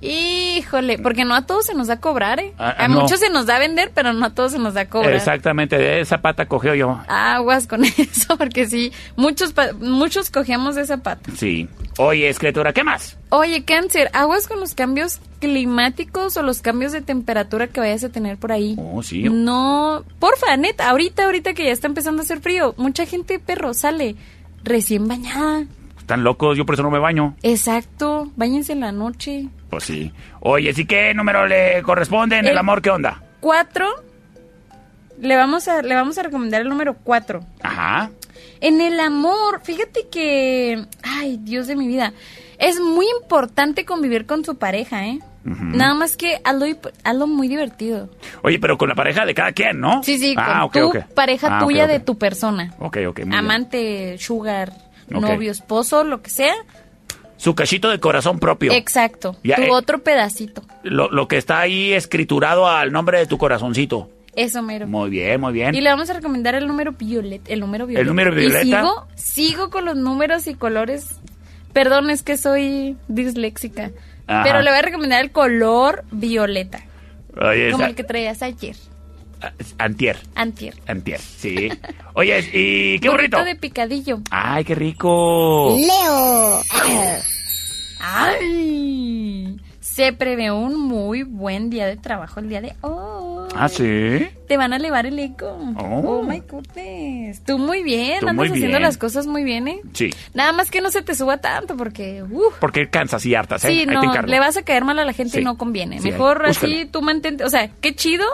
S: híjole, porque no a todos se nos da cobrar, ¿eh?
A: Ah,
S: a
A: no.
S: muchos se nos da vender, pero no a todos se nos da cobrar.
A: Exactamente, de esa pata cogió yo.
S: Aguas con eso, porque sí, muchos, muchos cogemos de esa pata.
A: Sí. Oye, escritura, ¿qué más?
S: Oye, cáncer, aguas con los cambios climáticos o los cambios de temperatura que vayas a tener por ahí.
A: Oh, sí.
S: No, porfa, neta, ahorita, ahorita que ya está empezando a hacer frío, mucha gente, perro, sale recién bañada.
A: Están locos, yo por eso no me baño.
S: Exacto, bañense en la noche.
A: Pues sí. Oye, ¿sí qué número le corresponde en el,
S: El-
A: amor? ¿Qué onda?
S: Cuatro, le vamos a, le vamos a recomendar el número cuatro.
A: Ajá.
S: En el amor, fíjate que, ay, Dios de mi vida, es muy importante convivir con tu pareja, ¿eh?
A: Ujú.
S: Nada más que hazlo, hazlo muy divertido.
A: Oye, pero con la pareja de cada quien, ¿no?
S: Sí, sí,
A: Ah,
S: con
A: ok,
S: tu pareja
A: Ah, ok,
S: tuya de tu persona.
A: Ok, ok, muy bien.
S: Amante, sugar, Novio, esposo, lo que sea.
A: Su cachito de corazón propio.
S: Exacto.
A: Ya,
S: tu
A: eh.
S: otro pedacito.
A: Lo, lo que está ahí escriturado al nombre de tu corazoncito.
S: Eso mero.
A: Muy bien, muy bien.
S: Y le vamos a recomendar el número violeta. El número violeta.
A: número violeta.
S: Y sigo, sigo con los números y colores. Perdón, es que soy disléxica.
A: Ajá.
S: Pero le voy a recomendar el color violeta. Como el que traías ayer.
A: Antier.
S: Antier.
A: Antier, sí. Oye, ¿y qué burrito?
S: de picadillo.
A: Ay, qué rico.
S: Leo. Ay. Se prevé un muy buen día de trabajo el día de hoy.
A: Ah, sí.
S: Te van a elevar el eco.
A: Oh.
S: Oh, my goodness. Tú muy bien,
A: Tú
S: andas
A: muy
S: haciendo
A: bien.
S: las cosas muy bien, ¿eh?
A: Sí.
S: Nada más que no se te suba tanto porque, uf,
A: Porque cansas y hartas, ¿eh?
S: sí,
A: Ahí
S: no, le vas a caer mal a la gente
A: Sí.
S: y no conviene.
A: Sí,
S: Mejor así tú mantente, o sea, qué chido,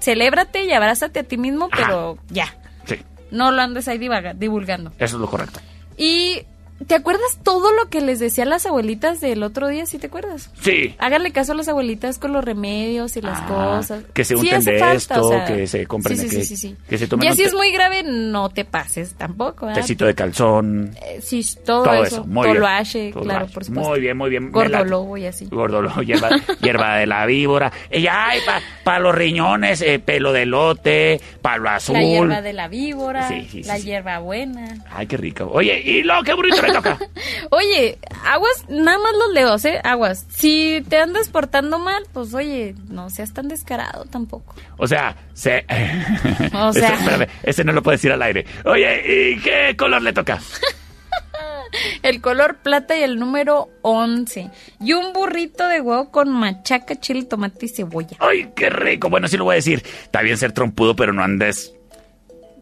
S: celébrate y abrázate a ti mismo, pero ya,
A: Sí,
S: no lo andes ahí divaga- divulgando.
A: eso es lo correcto.
S: Y, ¿te acuerdas todo lo que les decían las abuelitas del otro día? ¿Sí te acuerdas?
A: Sí.
S: Háganle caso a las abuelitas con los remedios y las
A: Ah,
S: cosas.
A: que se unten de
S: falta,
A: esto,
S: o sea,
A: que se compren,
S: sí, sí,
A: que,
S: sí, sí, sí.
A: que se tomen
S: si
A: te-
S: es muy grave, no te pases tampoco. ¿verdad?
A: tecito de calzón.
S: Eh, sí, todo,
A: todo
S: eso.
A: eso, muy bien.
S: Toloache,
A: Todo
S: claro,
A: lo
S: por supuesto.
A: Muy bien, muy bien.
S: Gordolobo y así.
A: Gordolobo, hierba, hierba de la víbora. Y ay, para los riñones, eh, pelo de lote, palo azul.
S: La hierba de la víbora,
A: Sí, sí, sí,
S: la hierba buena.
A: Ay, qué rico. Oye, ¿y lo que burrito toca?
S: Oye, aguas, nada más los leos, ¿eh? Aguas. Si te andas portando mal, pues oye, no seas tan descarado tampoco.
A: O sea, se...
S: O sea.
A: Ese, espérame, ese no lo puedes decir al aire. Oye, ¿y qué color le toca?
S: El color plata y el número 11. Y un burrito de huevo con machaca, chile, tomate y cebolla.
A: Ay, qué rico. Bueno, sí lo voy a decir. Está bien ser trompudo, pero no andes...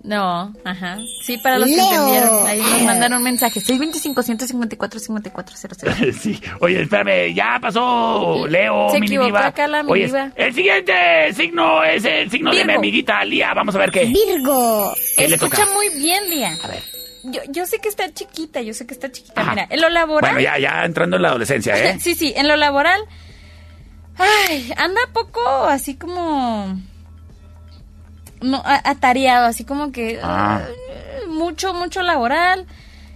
S: No, ajá. Sí, para los que
A: Leo.
S: entendieron. Ahí nos mandaron un mensaje. 625 154 5400
A: Sí. Oye, espérame, ya pasó Leo,
S: Se equivocó
A: diva.
S: acá la
A: Oye, el siguiente signo es el signo de mi amiguita Lía. Vamos a ver qué.
S: Virgo.
A: ¿Qué le
S: Escucha
A: toca?
S: muy bien, Lía.
A: A ver.
S: Yo, yo sé que está chiquita, yo sé que está chiquita.
A: Ajá.
S: Mira, en lo laboral.
A: Bueno, ya, ya entrando en la adolescencia, ¿eh?
S: sí, sí, en lo laboral. Ay, anda poco así como. No, atareado, así como que.
A: Ah.
S: eh, mucho, mucho laboral.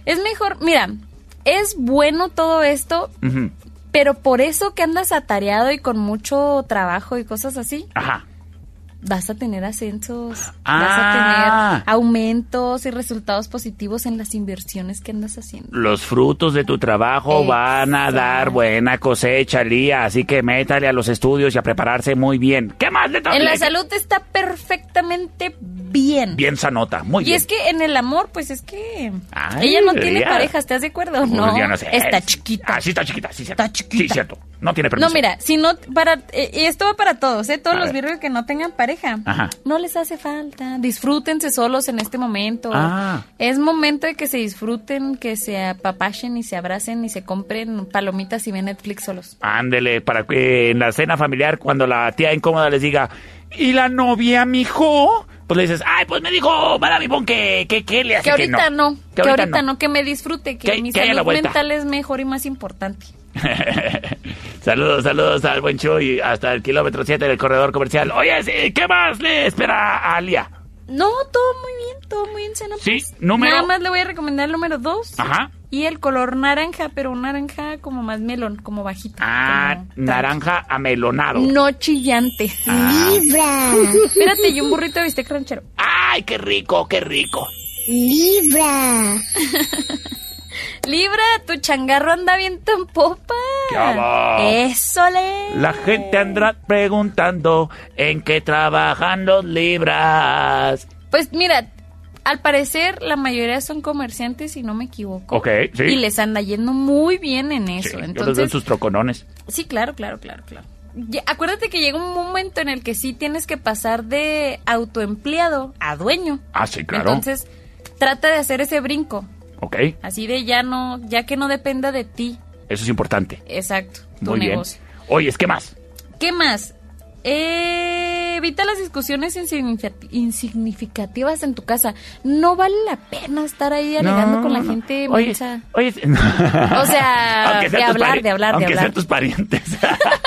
S: Es mejor, mira, es bueno todo esto, pero por eso que andas atareado y con mucho trabajo y cosas así,
A: Ajá.
S: Vas a tener ascensos, vas
A: Ah.
S: a tener aumentos y resultados positivos en las inversiones que andas haciendo.
A: Los frutos de tu trabajo van a dar buena cosecha, Lía. Así que métale a los estudios y a prepararse muy bien. ¿Qué más?
S: En la salud está perfectamente bien.
A: Bien sanota, muy
S: y
A: bien.
S: es que en el amor, pues es que
A: Ay,
S: ella no tiene
A: ella.
S: pareja, ¿estás de acuerdo?
A: Pues
S: No,
A: no sé.
S: está chiquita.
A: Ah, sí está chiquita, sí, cierto. Está chiquita. Sí, cierto. No tiene permiso.
S: No, mira, si no, para, eh, y esto va para todos, ¿eh? Todos
A: A
S: los virgos que no tengan pareja.
A: Ajá.
S: No les hace falta. Disfrútense solos en este momento.
A: Ah.
S: Es momento de que se disfruten, que se apapachen y se abracen y se compren palomitas y ven Netflix solos.
A: Ándele, para que en la cena familiar, cuando la tía incómoda les diga, ¿y la novia, mijo? Pues le dices, ay, pues me dijo Ivonne que, que, que le hace
S: Que ahorita no. Que, ahorita, no. que me disfrute, que, mi salud mental es mejor y más importante.
A: saludos, saludos al buen Chuy hasta el kilómetro 7 del corredor comercial. Oye, sí, ¿qué más le espera a Alia?
S: No, todo muy bien, todo muy bien, Sena,
A: Sí,
S: pues.
A: número-
S: Nada más le voy a recomendar el número 2.
A: Ajá.
S: Y el color naranja, pero un naranja como más melón, como bajito.
A: Ah, naranja amelonado.
S: No chillante.
A: Ah.
S: Libra. Espérate, y un burrito de bistec ranchero.
A: ¡Ay, qué rico, qué rico!
S: Libra. Libra, tu changarro anda viento en popa. Eso le.
A: La gente andrá preguntando en qué trabajan los libras.
S: Pues mira, al parecer la mayoría son comerciantes, si no me equivoco.
A: Ok, sí.
S: Y les anda yendo muy bien en eso.
A: Yo les doy
S: Entonces,
A: sus troconones.
S: Sí, claro, claro, claro, claro. Acuérdate que llega un momento en el que sí tienes que pasar de autoempleado a dueño.
A: Ah, sí, claro.
S: Entonces, trata de hacer ese brinco.
A: Ok,
S: Así de ya no, ya que no dependa de ti.
A: eso es importante.
S: Exacto, tu
A: Muy
S: negocio.
A: bien. Oye, ¿qué más?
S: ¿Qué más? Eh, evita las discusiones insignifica- insignificativas en tu casa. No vale la pena estar ahí alegando
A: No,
S: con la
A: no.
S: gente
A: Oye,
S: mensa.
A: Oye,
S: O sea, de hablar, de hablar, de
A: aunque
S: hablar.
A: sean tus parientes.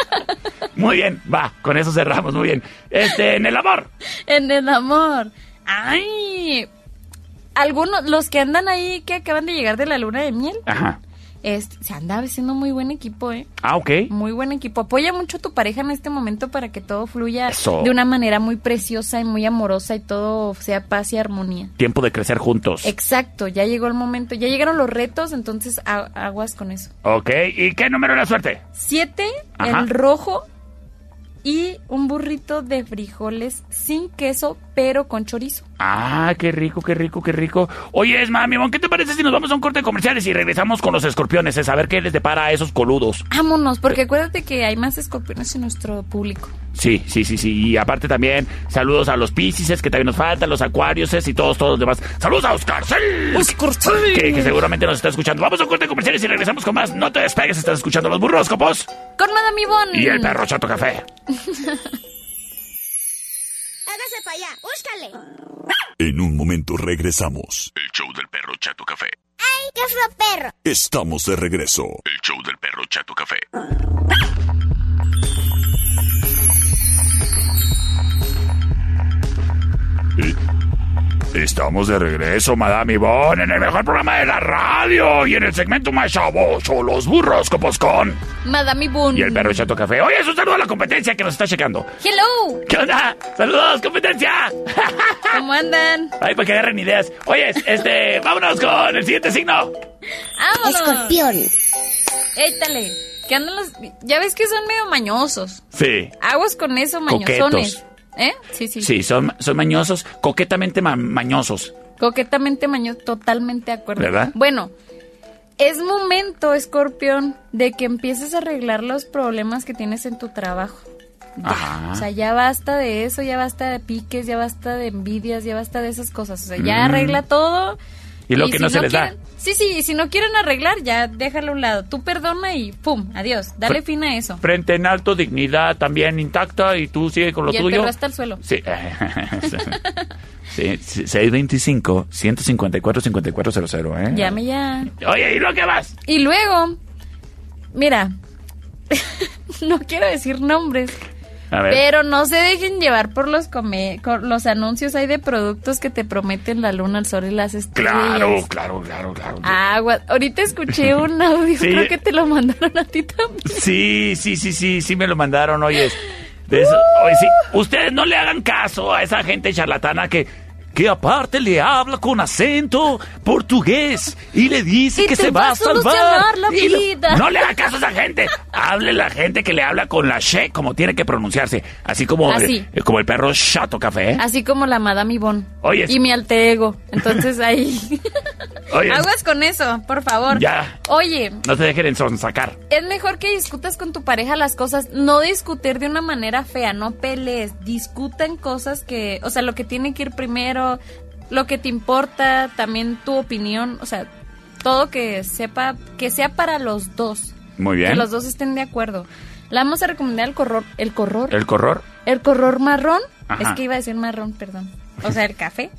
A: muy bien, va, con eso cerramos, muy bien. Este, en el amor.
S: En el amor. Ay, algunos, los que andan ahí que acaban de llegar de la luna de miel,
A: Ajá.
S: este, se anda haciendo muy buen equipo, ¿eh?
A: Ah, ok.
S: Muy buen equipo. Apoya mucho a tu pareja en este momento para que todo fluya
A: Eso.
S: de una manera muy preciosa y muy amorosa y todo sea paz y armonía.
A: Tiempo de crecer juntos.
S: Exacto, ya llegó el momento, ya llegaron los retos, entonces aguas con eso.
A: Ok, ¿y qué número de la suerte?
S: Siete,
A: Ajá.
S: el rojo y un burrito de frijoles sin queso, pero con chorizo.
A: Ah, qué rico, qué rico, qué rico. Oye, es mami, ¿qué te parece si nos vamos a un corte de comerciales y regresamos con los escorpiones? Es a ver qué les depara a esos coludos.
S: Vámonos, porque acuérdate que hay más escorpiones en nuestro público.
A: Sí, sí, sí, sí. Y aparte también, saludos a los Pisces, que también nos faltan, los Acuarios y todos, todos los demás. Saludos a Oscar que, que seguramente nos está escuchando. Vamos a un corte de comerciales y regresamos con más. No te despegues, estás escuchando los burroscopos
S: Con Madame Ivonne.
A: y el perro chato café.
F: Hágase para allá, búscale.
K: En un momento regresamos. El show del perro Chato Café.
F: ¡Ay, qué fue perro!
K: Estamos de regreso. El show del perro Chato Café.
A: Y- Estamos de regreso, Madame Ivonne, en el mejor programa de la radio y en el segmento más chavoso, los burroscopos con
S: Madame Ivonne.
A: y el perro chato café. Oye, es un saludo a la competencia que nos está checando.
S: Hello.
A: ¿Qué onda? ¡Saludos, competencia!
S: ¿Cómo andan?
A: Ay, para que agarren ideas. Oye, este, vámonos con el siguiente signo.
S: Vámonos.
F: Escorpión.
S: Éítale. Que andan los... Ya ves que son medio mañosos.
A: Sí.
S: Aguas con eso, mañosones.
A: Coquetos.
S: ¿Eh? Sí, sí.
A: Sí, son, son mañosos, coquetamente ma- mañosos.
S: Coquetamente mañoso, totalmente de acuerdo.
A: ¿Verdad?
S: Bueno, es momento, escorpión, de que empieces a arreglar los problemas que tienes en tu trabajo.
A: Ajá.
S: O sea, ya basta de eso, ya basta de piques, ya basta de envidias, ya basta de esas cosas. O sea, ya
A: Mm.
S: arregla todo.
A: Y lo que
S: si
A: no se les da.
S: quieren- Sí, sí, y si no quieren arreglar, ya déjalo a un lado. Tú perdona y pum, adiós. Dale
A: Fre-
S: fin a eso.
A: Frente en alto, dignidad también intacta y tú sigue con lo
S: y el
A: tuyo.
S: perro hasta el suelo.
A: Sí. sí, sí, 625 154 5400, ¿eh?
S: Llame ya.
A: Oye, ¿y lo que vas?
S: Y luego, mira, no quiero decir nombres,
A: A ver.
S: pero no se dejen llevar por los come- los anuncios hay de productos que te prometen la luna, el sol y las estrellas.
A: Claro, claro, claro, claro.
S: Agua. Ahorita escuché un audio,
A: Sí.
S: creo que te lo mandaron a ti también.
A: Sí, sí, sí, sí, sí me lo mandaron, oye. De eso, oye, sí, ustedes no le hagan caso a esa gente charlatana que que aparte le habla con acento portugués y le dice
S: Y
A: que se
S: va
A: va
S: a
A: salvar.
S: solucionar la
A: Y no- le haga caso a esa gente. Hable la gente que le habla con la she como tiene que pronunciarse. Así como,
S: Así.
A: eh, como el perro Chato Café.
S: Así como la Madame Ivonne.
A: Oye.
S: Y mi alter ego. Entonces ahí.
A: Oye.
S: Aguas con eso, por favor.
A: Ya.
S: Oye,
A: No te dejen ensonsacar.
S: es mejor que discutas con tu pareja las cosas, no discutir de una manera fea, no pelees, discutan cosas que, o sea, lo que tiene que ir primero, lo que te importa, también tu opinión, o sea, todo que sepa, que sea para los dos.
A: Muy bien.
S: Que los dos estén de acuerdo. Le vamos a recomendar el corror, el corror,
A: El corror.
S: el corror marrón.
A: Ajá.
S: Es que iba a decir marrón, perdón. O sea, el café.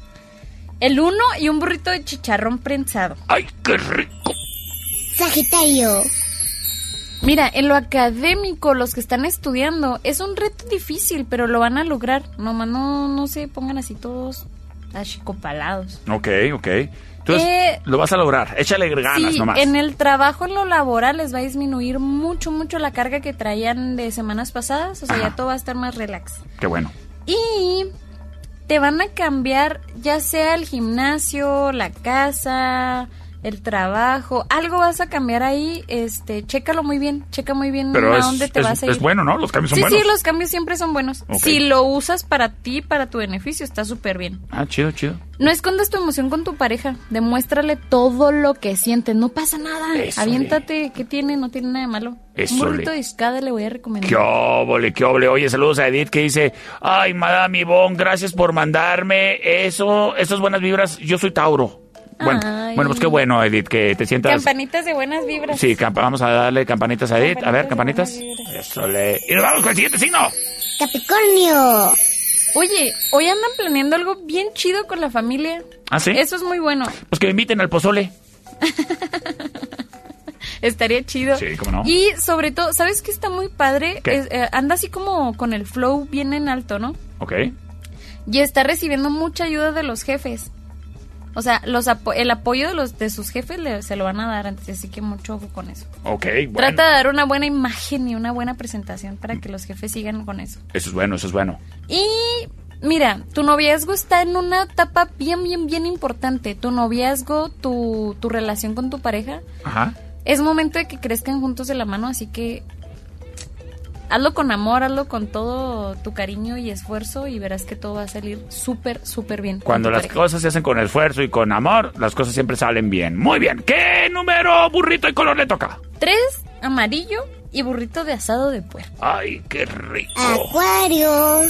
S: El uno y un burrito de chicharrón prensado.
A: ¡Ay, qué rico!
F: Sagitario.
S: Mira, en lo académico, los que están estudiando, es un reto difícil, pero lo van a lograr. Nomás no, no se pongan así todos achicopalados.
A: Ok, ok. Entonces,
S: Eh,
A: lo vas a lograr. Échale ganas
S: Sí,
A: nomás.
S: en el trabajo, en lo laboral, les va a disminuir mucho, mucho la carga que traían de semanas pasadas. O sea, ya todo va a estar más relax.
A: Qué bueno.
S: Y te van a cambiar ya sea el gimnasio, la casa, el trabajo, algo vas a cambiar ahí, este, chécalo muy bien, checa muy bien
A: Pero
S: a
A: es,
S: dónde te
A: es-
S: vas a ir.
A: es bueno, ¿no? Los cambios son
S: sí,
A: buenos.
S: sí, los cambios siempre son buenos. Si lo usas para ti, para tu beneficio, está súper bien.
A: Ah, chido, chido.
S: No escondas tu emoción con tu pareja, demuéstrale todo lo que sientes, no pasa nada.
A: Eso,
S: Aviéntate, ¿qué tiene? No tiene nada de malo.
A: Eso,
S: Un burrito
A: le.
S: de escada le voy a recomendar.
A: ¡Qué óvole, qué óvole! Oye, saludos a Edith que dice, ay, Madame Ivonne, gracias por mandarme eso, esas buenas vibras. Yo soy Tauro. Bueno,
S: Ay.
A: bueno, pues qué bueno, Edith, que te sientas...
S: Campanitas de buenas vibras.
A: Sí, vamos a darle campanitas a Edith. A ver,
S: Campanitas
A: Eso le... Y nos vamos con el siguiente signo.
F: Capricornio.
S: Oye, hoy andan planeando algo bien chido con la familia.
A: ¿Ah, sí?
S: Eso es muy bueno.
A: Pues que me inviten al pozole.
S: Estaría chido.
A: Sí, cómo no.
S: Y sobre todo, ¿sabes qué está muy padre?
A: ¿Qué?
S: Es, eh, anda así como con el flow bien en alto, ¿no?
A: Ok.
S: Y está recibiendo mucha ayuda de los jefes. O sea, los apo- el apoyo de los de sus jefes le- se lo van a dar antes, así que mucho ojo con eso.
A: Ok, bueno.
S: Trata de dar una buena imagen y una buena presentación para que los jefes sigan con eso.
A: Eso es bueno, eso es bueno.
S: Y mira, tu noviazgo está en una etapa bien, bien, bien importante. Tu noviazgo, tu, tu relación con tu pareja,
A: Ajá.
S: es momento de que crezcan juntos de la mano, así que hazlo con amor, hazlo con todo tu cariño y esfuerzo y verás que todo va a salir súper, súper bien.
A: Cuando las
S: pareja.
A: cosas se hacen con esfuerzo y con amor, las cosas siempre salen bien. Muy bien. ¿Qué número, burrito y color le toca?
S: Tres, amarillo y burrito de asado de puerco.
A: Ay, qué rico.
F: Acuario.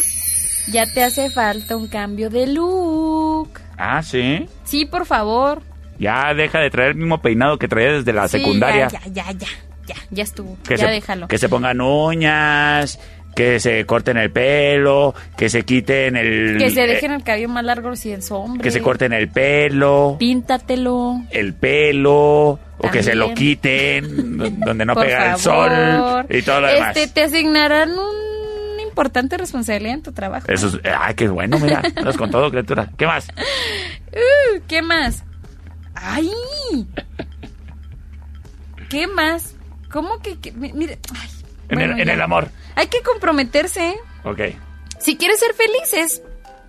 S: Ya te hace falta un cambio de look.
A: Ah, sí.
S: Sí, por favor.
A: Ya deja de traer el mismo peinado que traía desde la
S: Sí,
A: secundaria.
S: Ya, ya, ya, ya, ya, ya estuvo.
A: Que
S: ya
A: se,
S: déjalo.
A: Que se pongan uñas, que se corten el pelo, que se quiten el...
S: Que se
A: eh,
S: dejen el cabello más largo si es hombre.
A: que se corten el pelo,
S: Píntatelo.
A: el pelo, o que se lo quiten, donde no
S: por
A: pega el sol y todo lo demás.
S: Este, te asignarán una importante responsabilidad en tu trabajo.
A: Eso es... Ay, qué bueno, mira. Andas con todo, criatura. ¿Qué más?
S: Uh, ¿Qué más? ¡Ay! ¿Qué más? ¿Cómo que...? que- mi- mire, ay,
A: En,
S: bueno,
A: el, en el amor.
S: Hay que comprometerse. ¿eh?
A: Ok.
S: Si quieres ser feliz es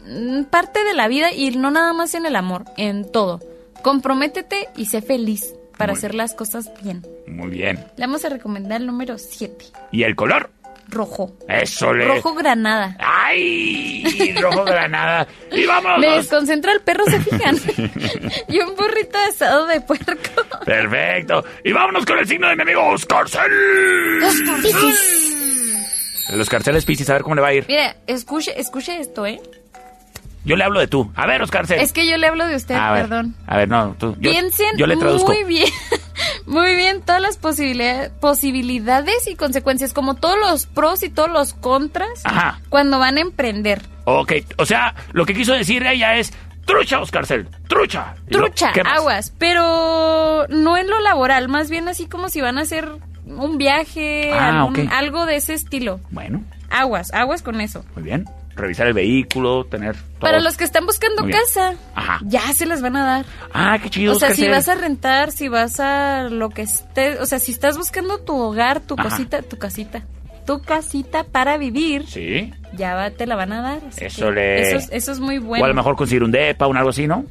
S: mm, parte de la vida y no nada más en el amor, en todo. Comprométete y sé feliz para
A: Muy
S: hacer las cosas bien.
A: Muy bien.
S: Le vamos a recomendar el número 7,
A: ¿Y el color?
S: Rojo.
A: Eso le...
S: Rojo granada.
A: ¡Ay! Rojo granada. Y vámonos.
S: Me desconcentra el perro, ¿se fijan? y un burrito de asado de puerco.
A: Perfecto. Y vámonos con el signo de mi amigo Oscar. Los carceles Piscis, a ver cómo le va a ir.
S: Mira, escuche, escuche esto, ¿eh?
A: Yo le hablo de tú. A ver, Oscar.
S: Es que yo le hablo de usted,
A: a ver,
S: perdón.
A: A ver, no, tú. Yo,
S: Piensen
A: yo le traduzco.
S: muy bien, muy bien todas las posibilidades, posibilidades y consecuencias, como todos los pros y todos los contras
A: Ajá.
S: cuando van a emprender.
A: Ok, o sea, lo que quiso decir ella es trucha, Oscar Cel. Trucha. Lo-
S: Trucha, aguas, pero no en lo laboral, más bien así como si van a hacer un viaje,
A: Ah,
S: algún- algo de ese estilo.
A: Bueno,
S: Aguas, aguas con eso.
A: muy bien. Revisar el vehículo, tener todo.
S: Para los que están buscando casa,
A: Ajá.
S: ya se las van a dar.
A: Ah, qué chido,
S: O sea, si vas a rentar, si vas a lo que esté, o sea, si estás buscando tu hogar, tu
A: Ajá.
S: cosita, tu casita. tu casita para vivir,
A: Sí.
S: ya va- te la van a dar.
A: Eso le-
S: Eso, es- eso es muy bueno.
A: O a lo mejor conseguir un depa o algo así, ¿no?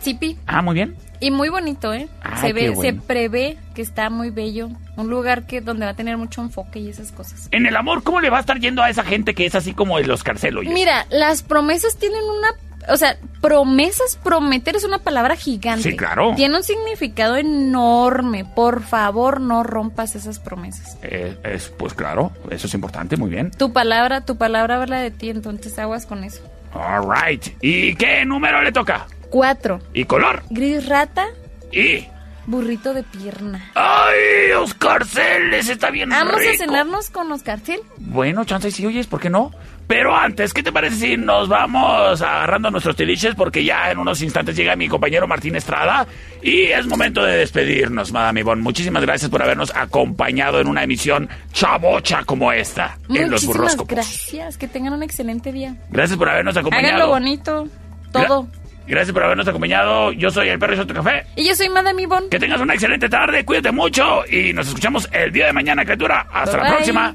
S: Sí, Pi.
A: Ah, muy bien.
S: Y muy bonito, ¿eh?
A: Ay,
S: se ve,
A: bueno.
S: se prevé que está muy bello. Un lugar que donde va a tener mucho enfoque y esas cosas.
A: En el amor, ¿cómo le va a estar yendo a esa gente que es así como los carcelos?
S: Mira, las promesas tienen una... O sea, promesas, prometer es una palabra gigante.
A: Sí, claro.
S: Tiene un significado enorme. Por favor, no rompas esas promesas.
A: Eh, es, pues claro, eso es importante, muy bien.
S: Tu palabra, tu palabra habla de ti, entonces aguas con eso.
A: All right. ¿Y qué número le toca?
S: Cuatro.
A: ¿Y color?
S: Gris rata,
A: ¿Y?
S: burrito de pierna.
A: ¡Ay, Oscar Celes! Está bien
S: Vamos a cenarnos con Oscar Cel.
A: Bueno, chance sí oyes, ¿por qué no? Pero antes, ¿qué te parece si nos vamos agarrando nuestros tiliches? Porque ya en unos instantes llega mi compañero Martín Estrada y es momento de despedirnos, Madame Ivonne. Muchísimas gracias por habernos acompañado en una emisión chabocha como esta en los burroscopos.
S: gracias. Que tengan un excelente día.
A: Gracias por habernos acompañado.
S: Háganlo bonito. Todo.
A: Gracias por habernos acompañado. Yo soy el perro y Soto Café.
S: Y yo soy Madame Ivonne.
A: Que tengas una excelente tarde, cuídate mucho y nos escuchamos el día de mañana, criatura. Hasta la
S: bye.
A: próxima.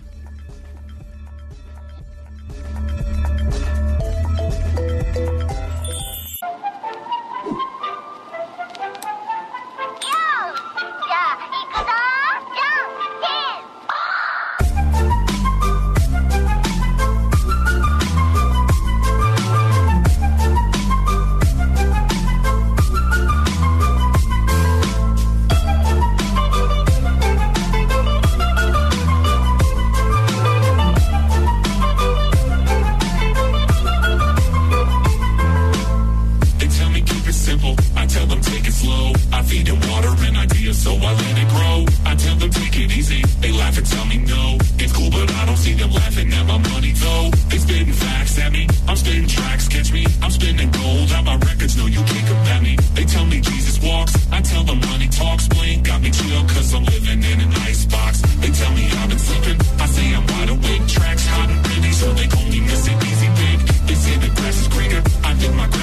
T: It easy. They laugh and tell me no. It's cool, but I don't see them laughing at my money though. They spitting facts at me. I'm spitting tracks, catch me. I'm spinning gold out my records. No, you can't combat me. They tell me Jesus walks. I tell them money talks. Blink got me chill, cause I'm living in an icebox. They tell me I've been sleeping. I say I'm wide awake. Tracks hot and ready, so they call me Mr. Easy Big. They say the grass is greener. I think my grass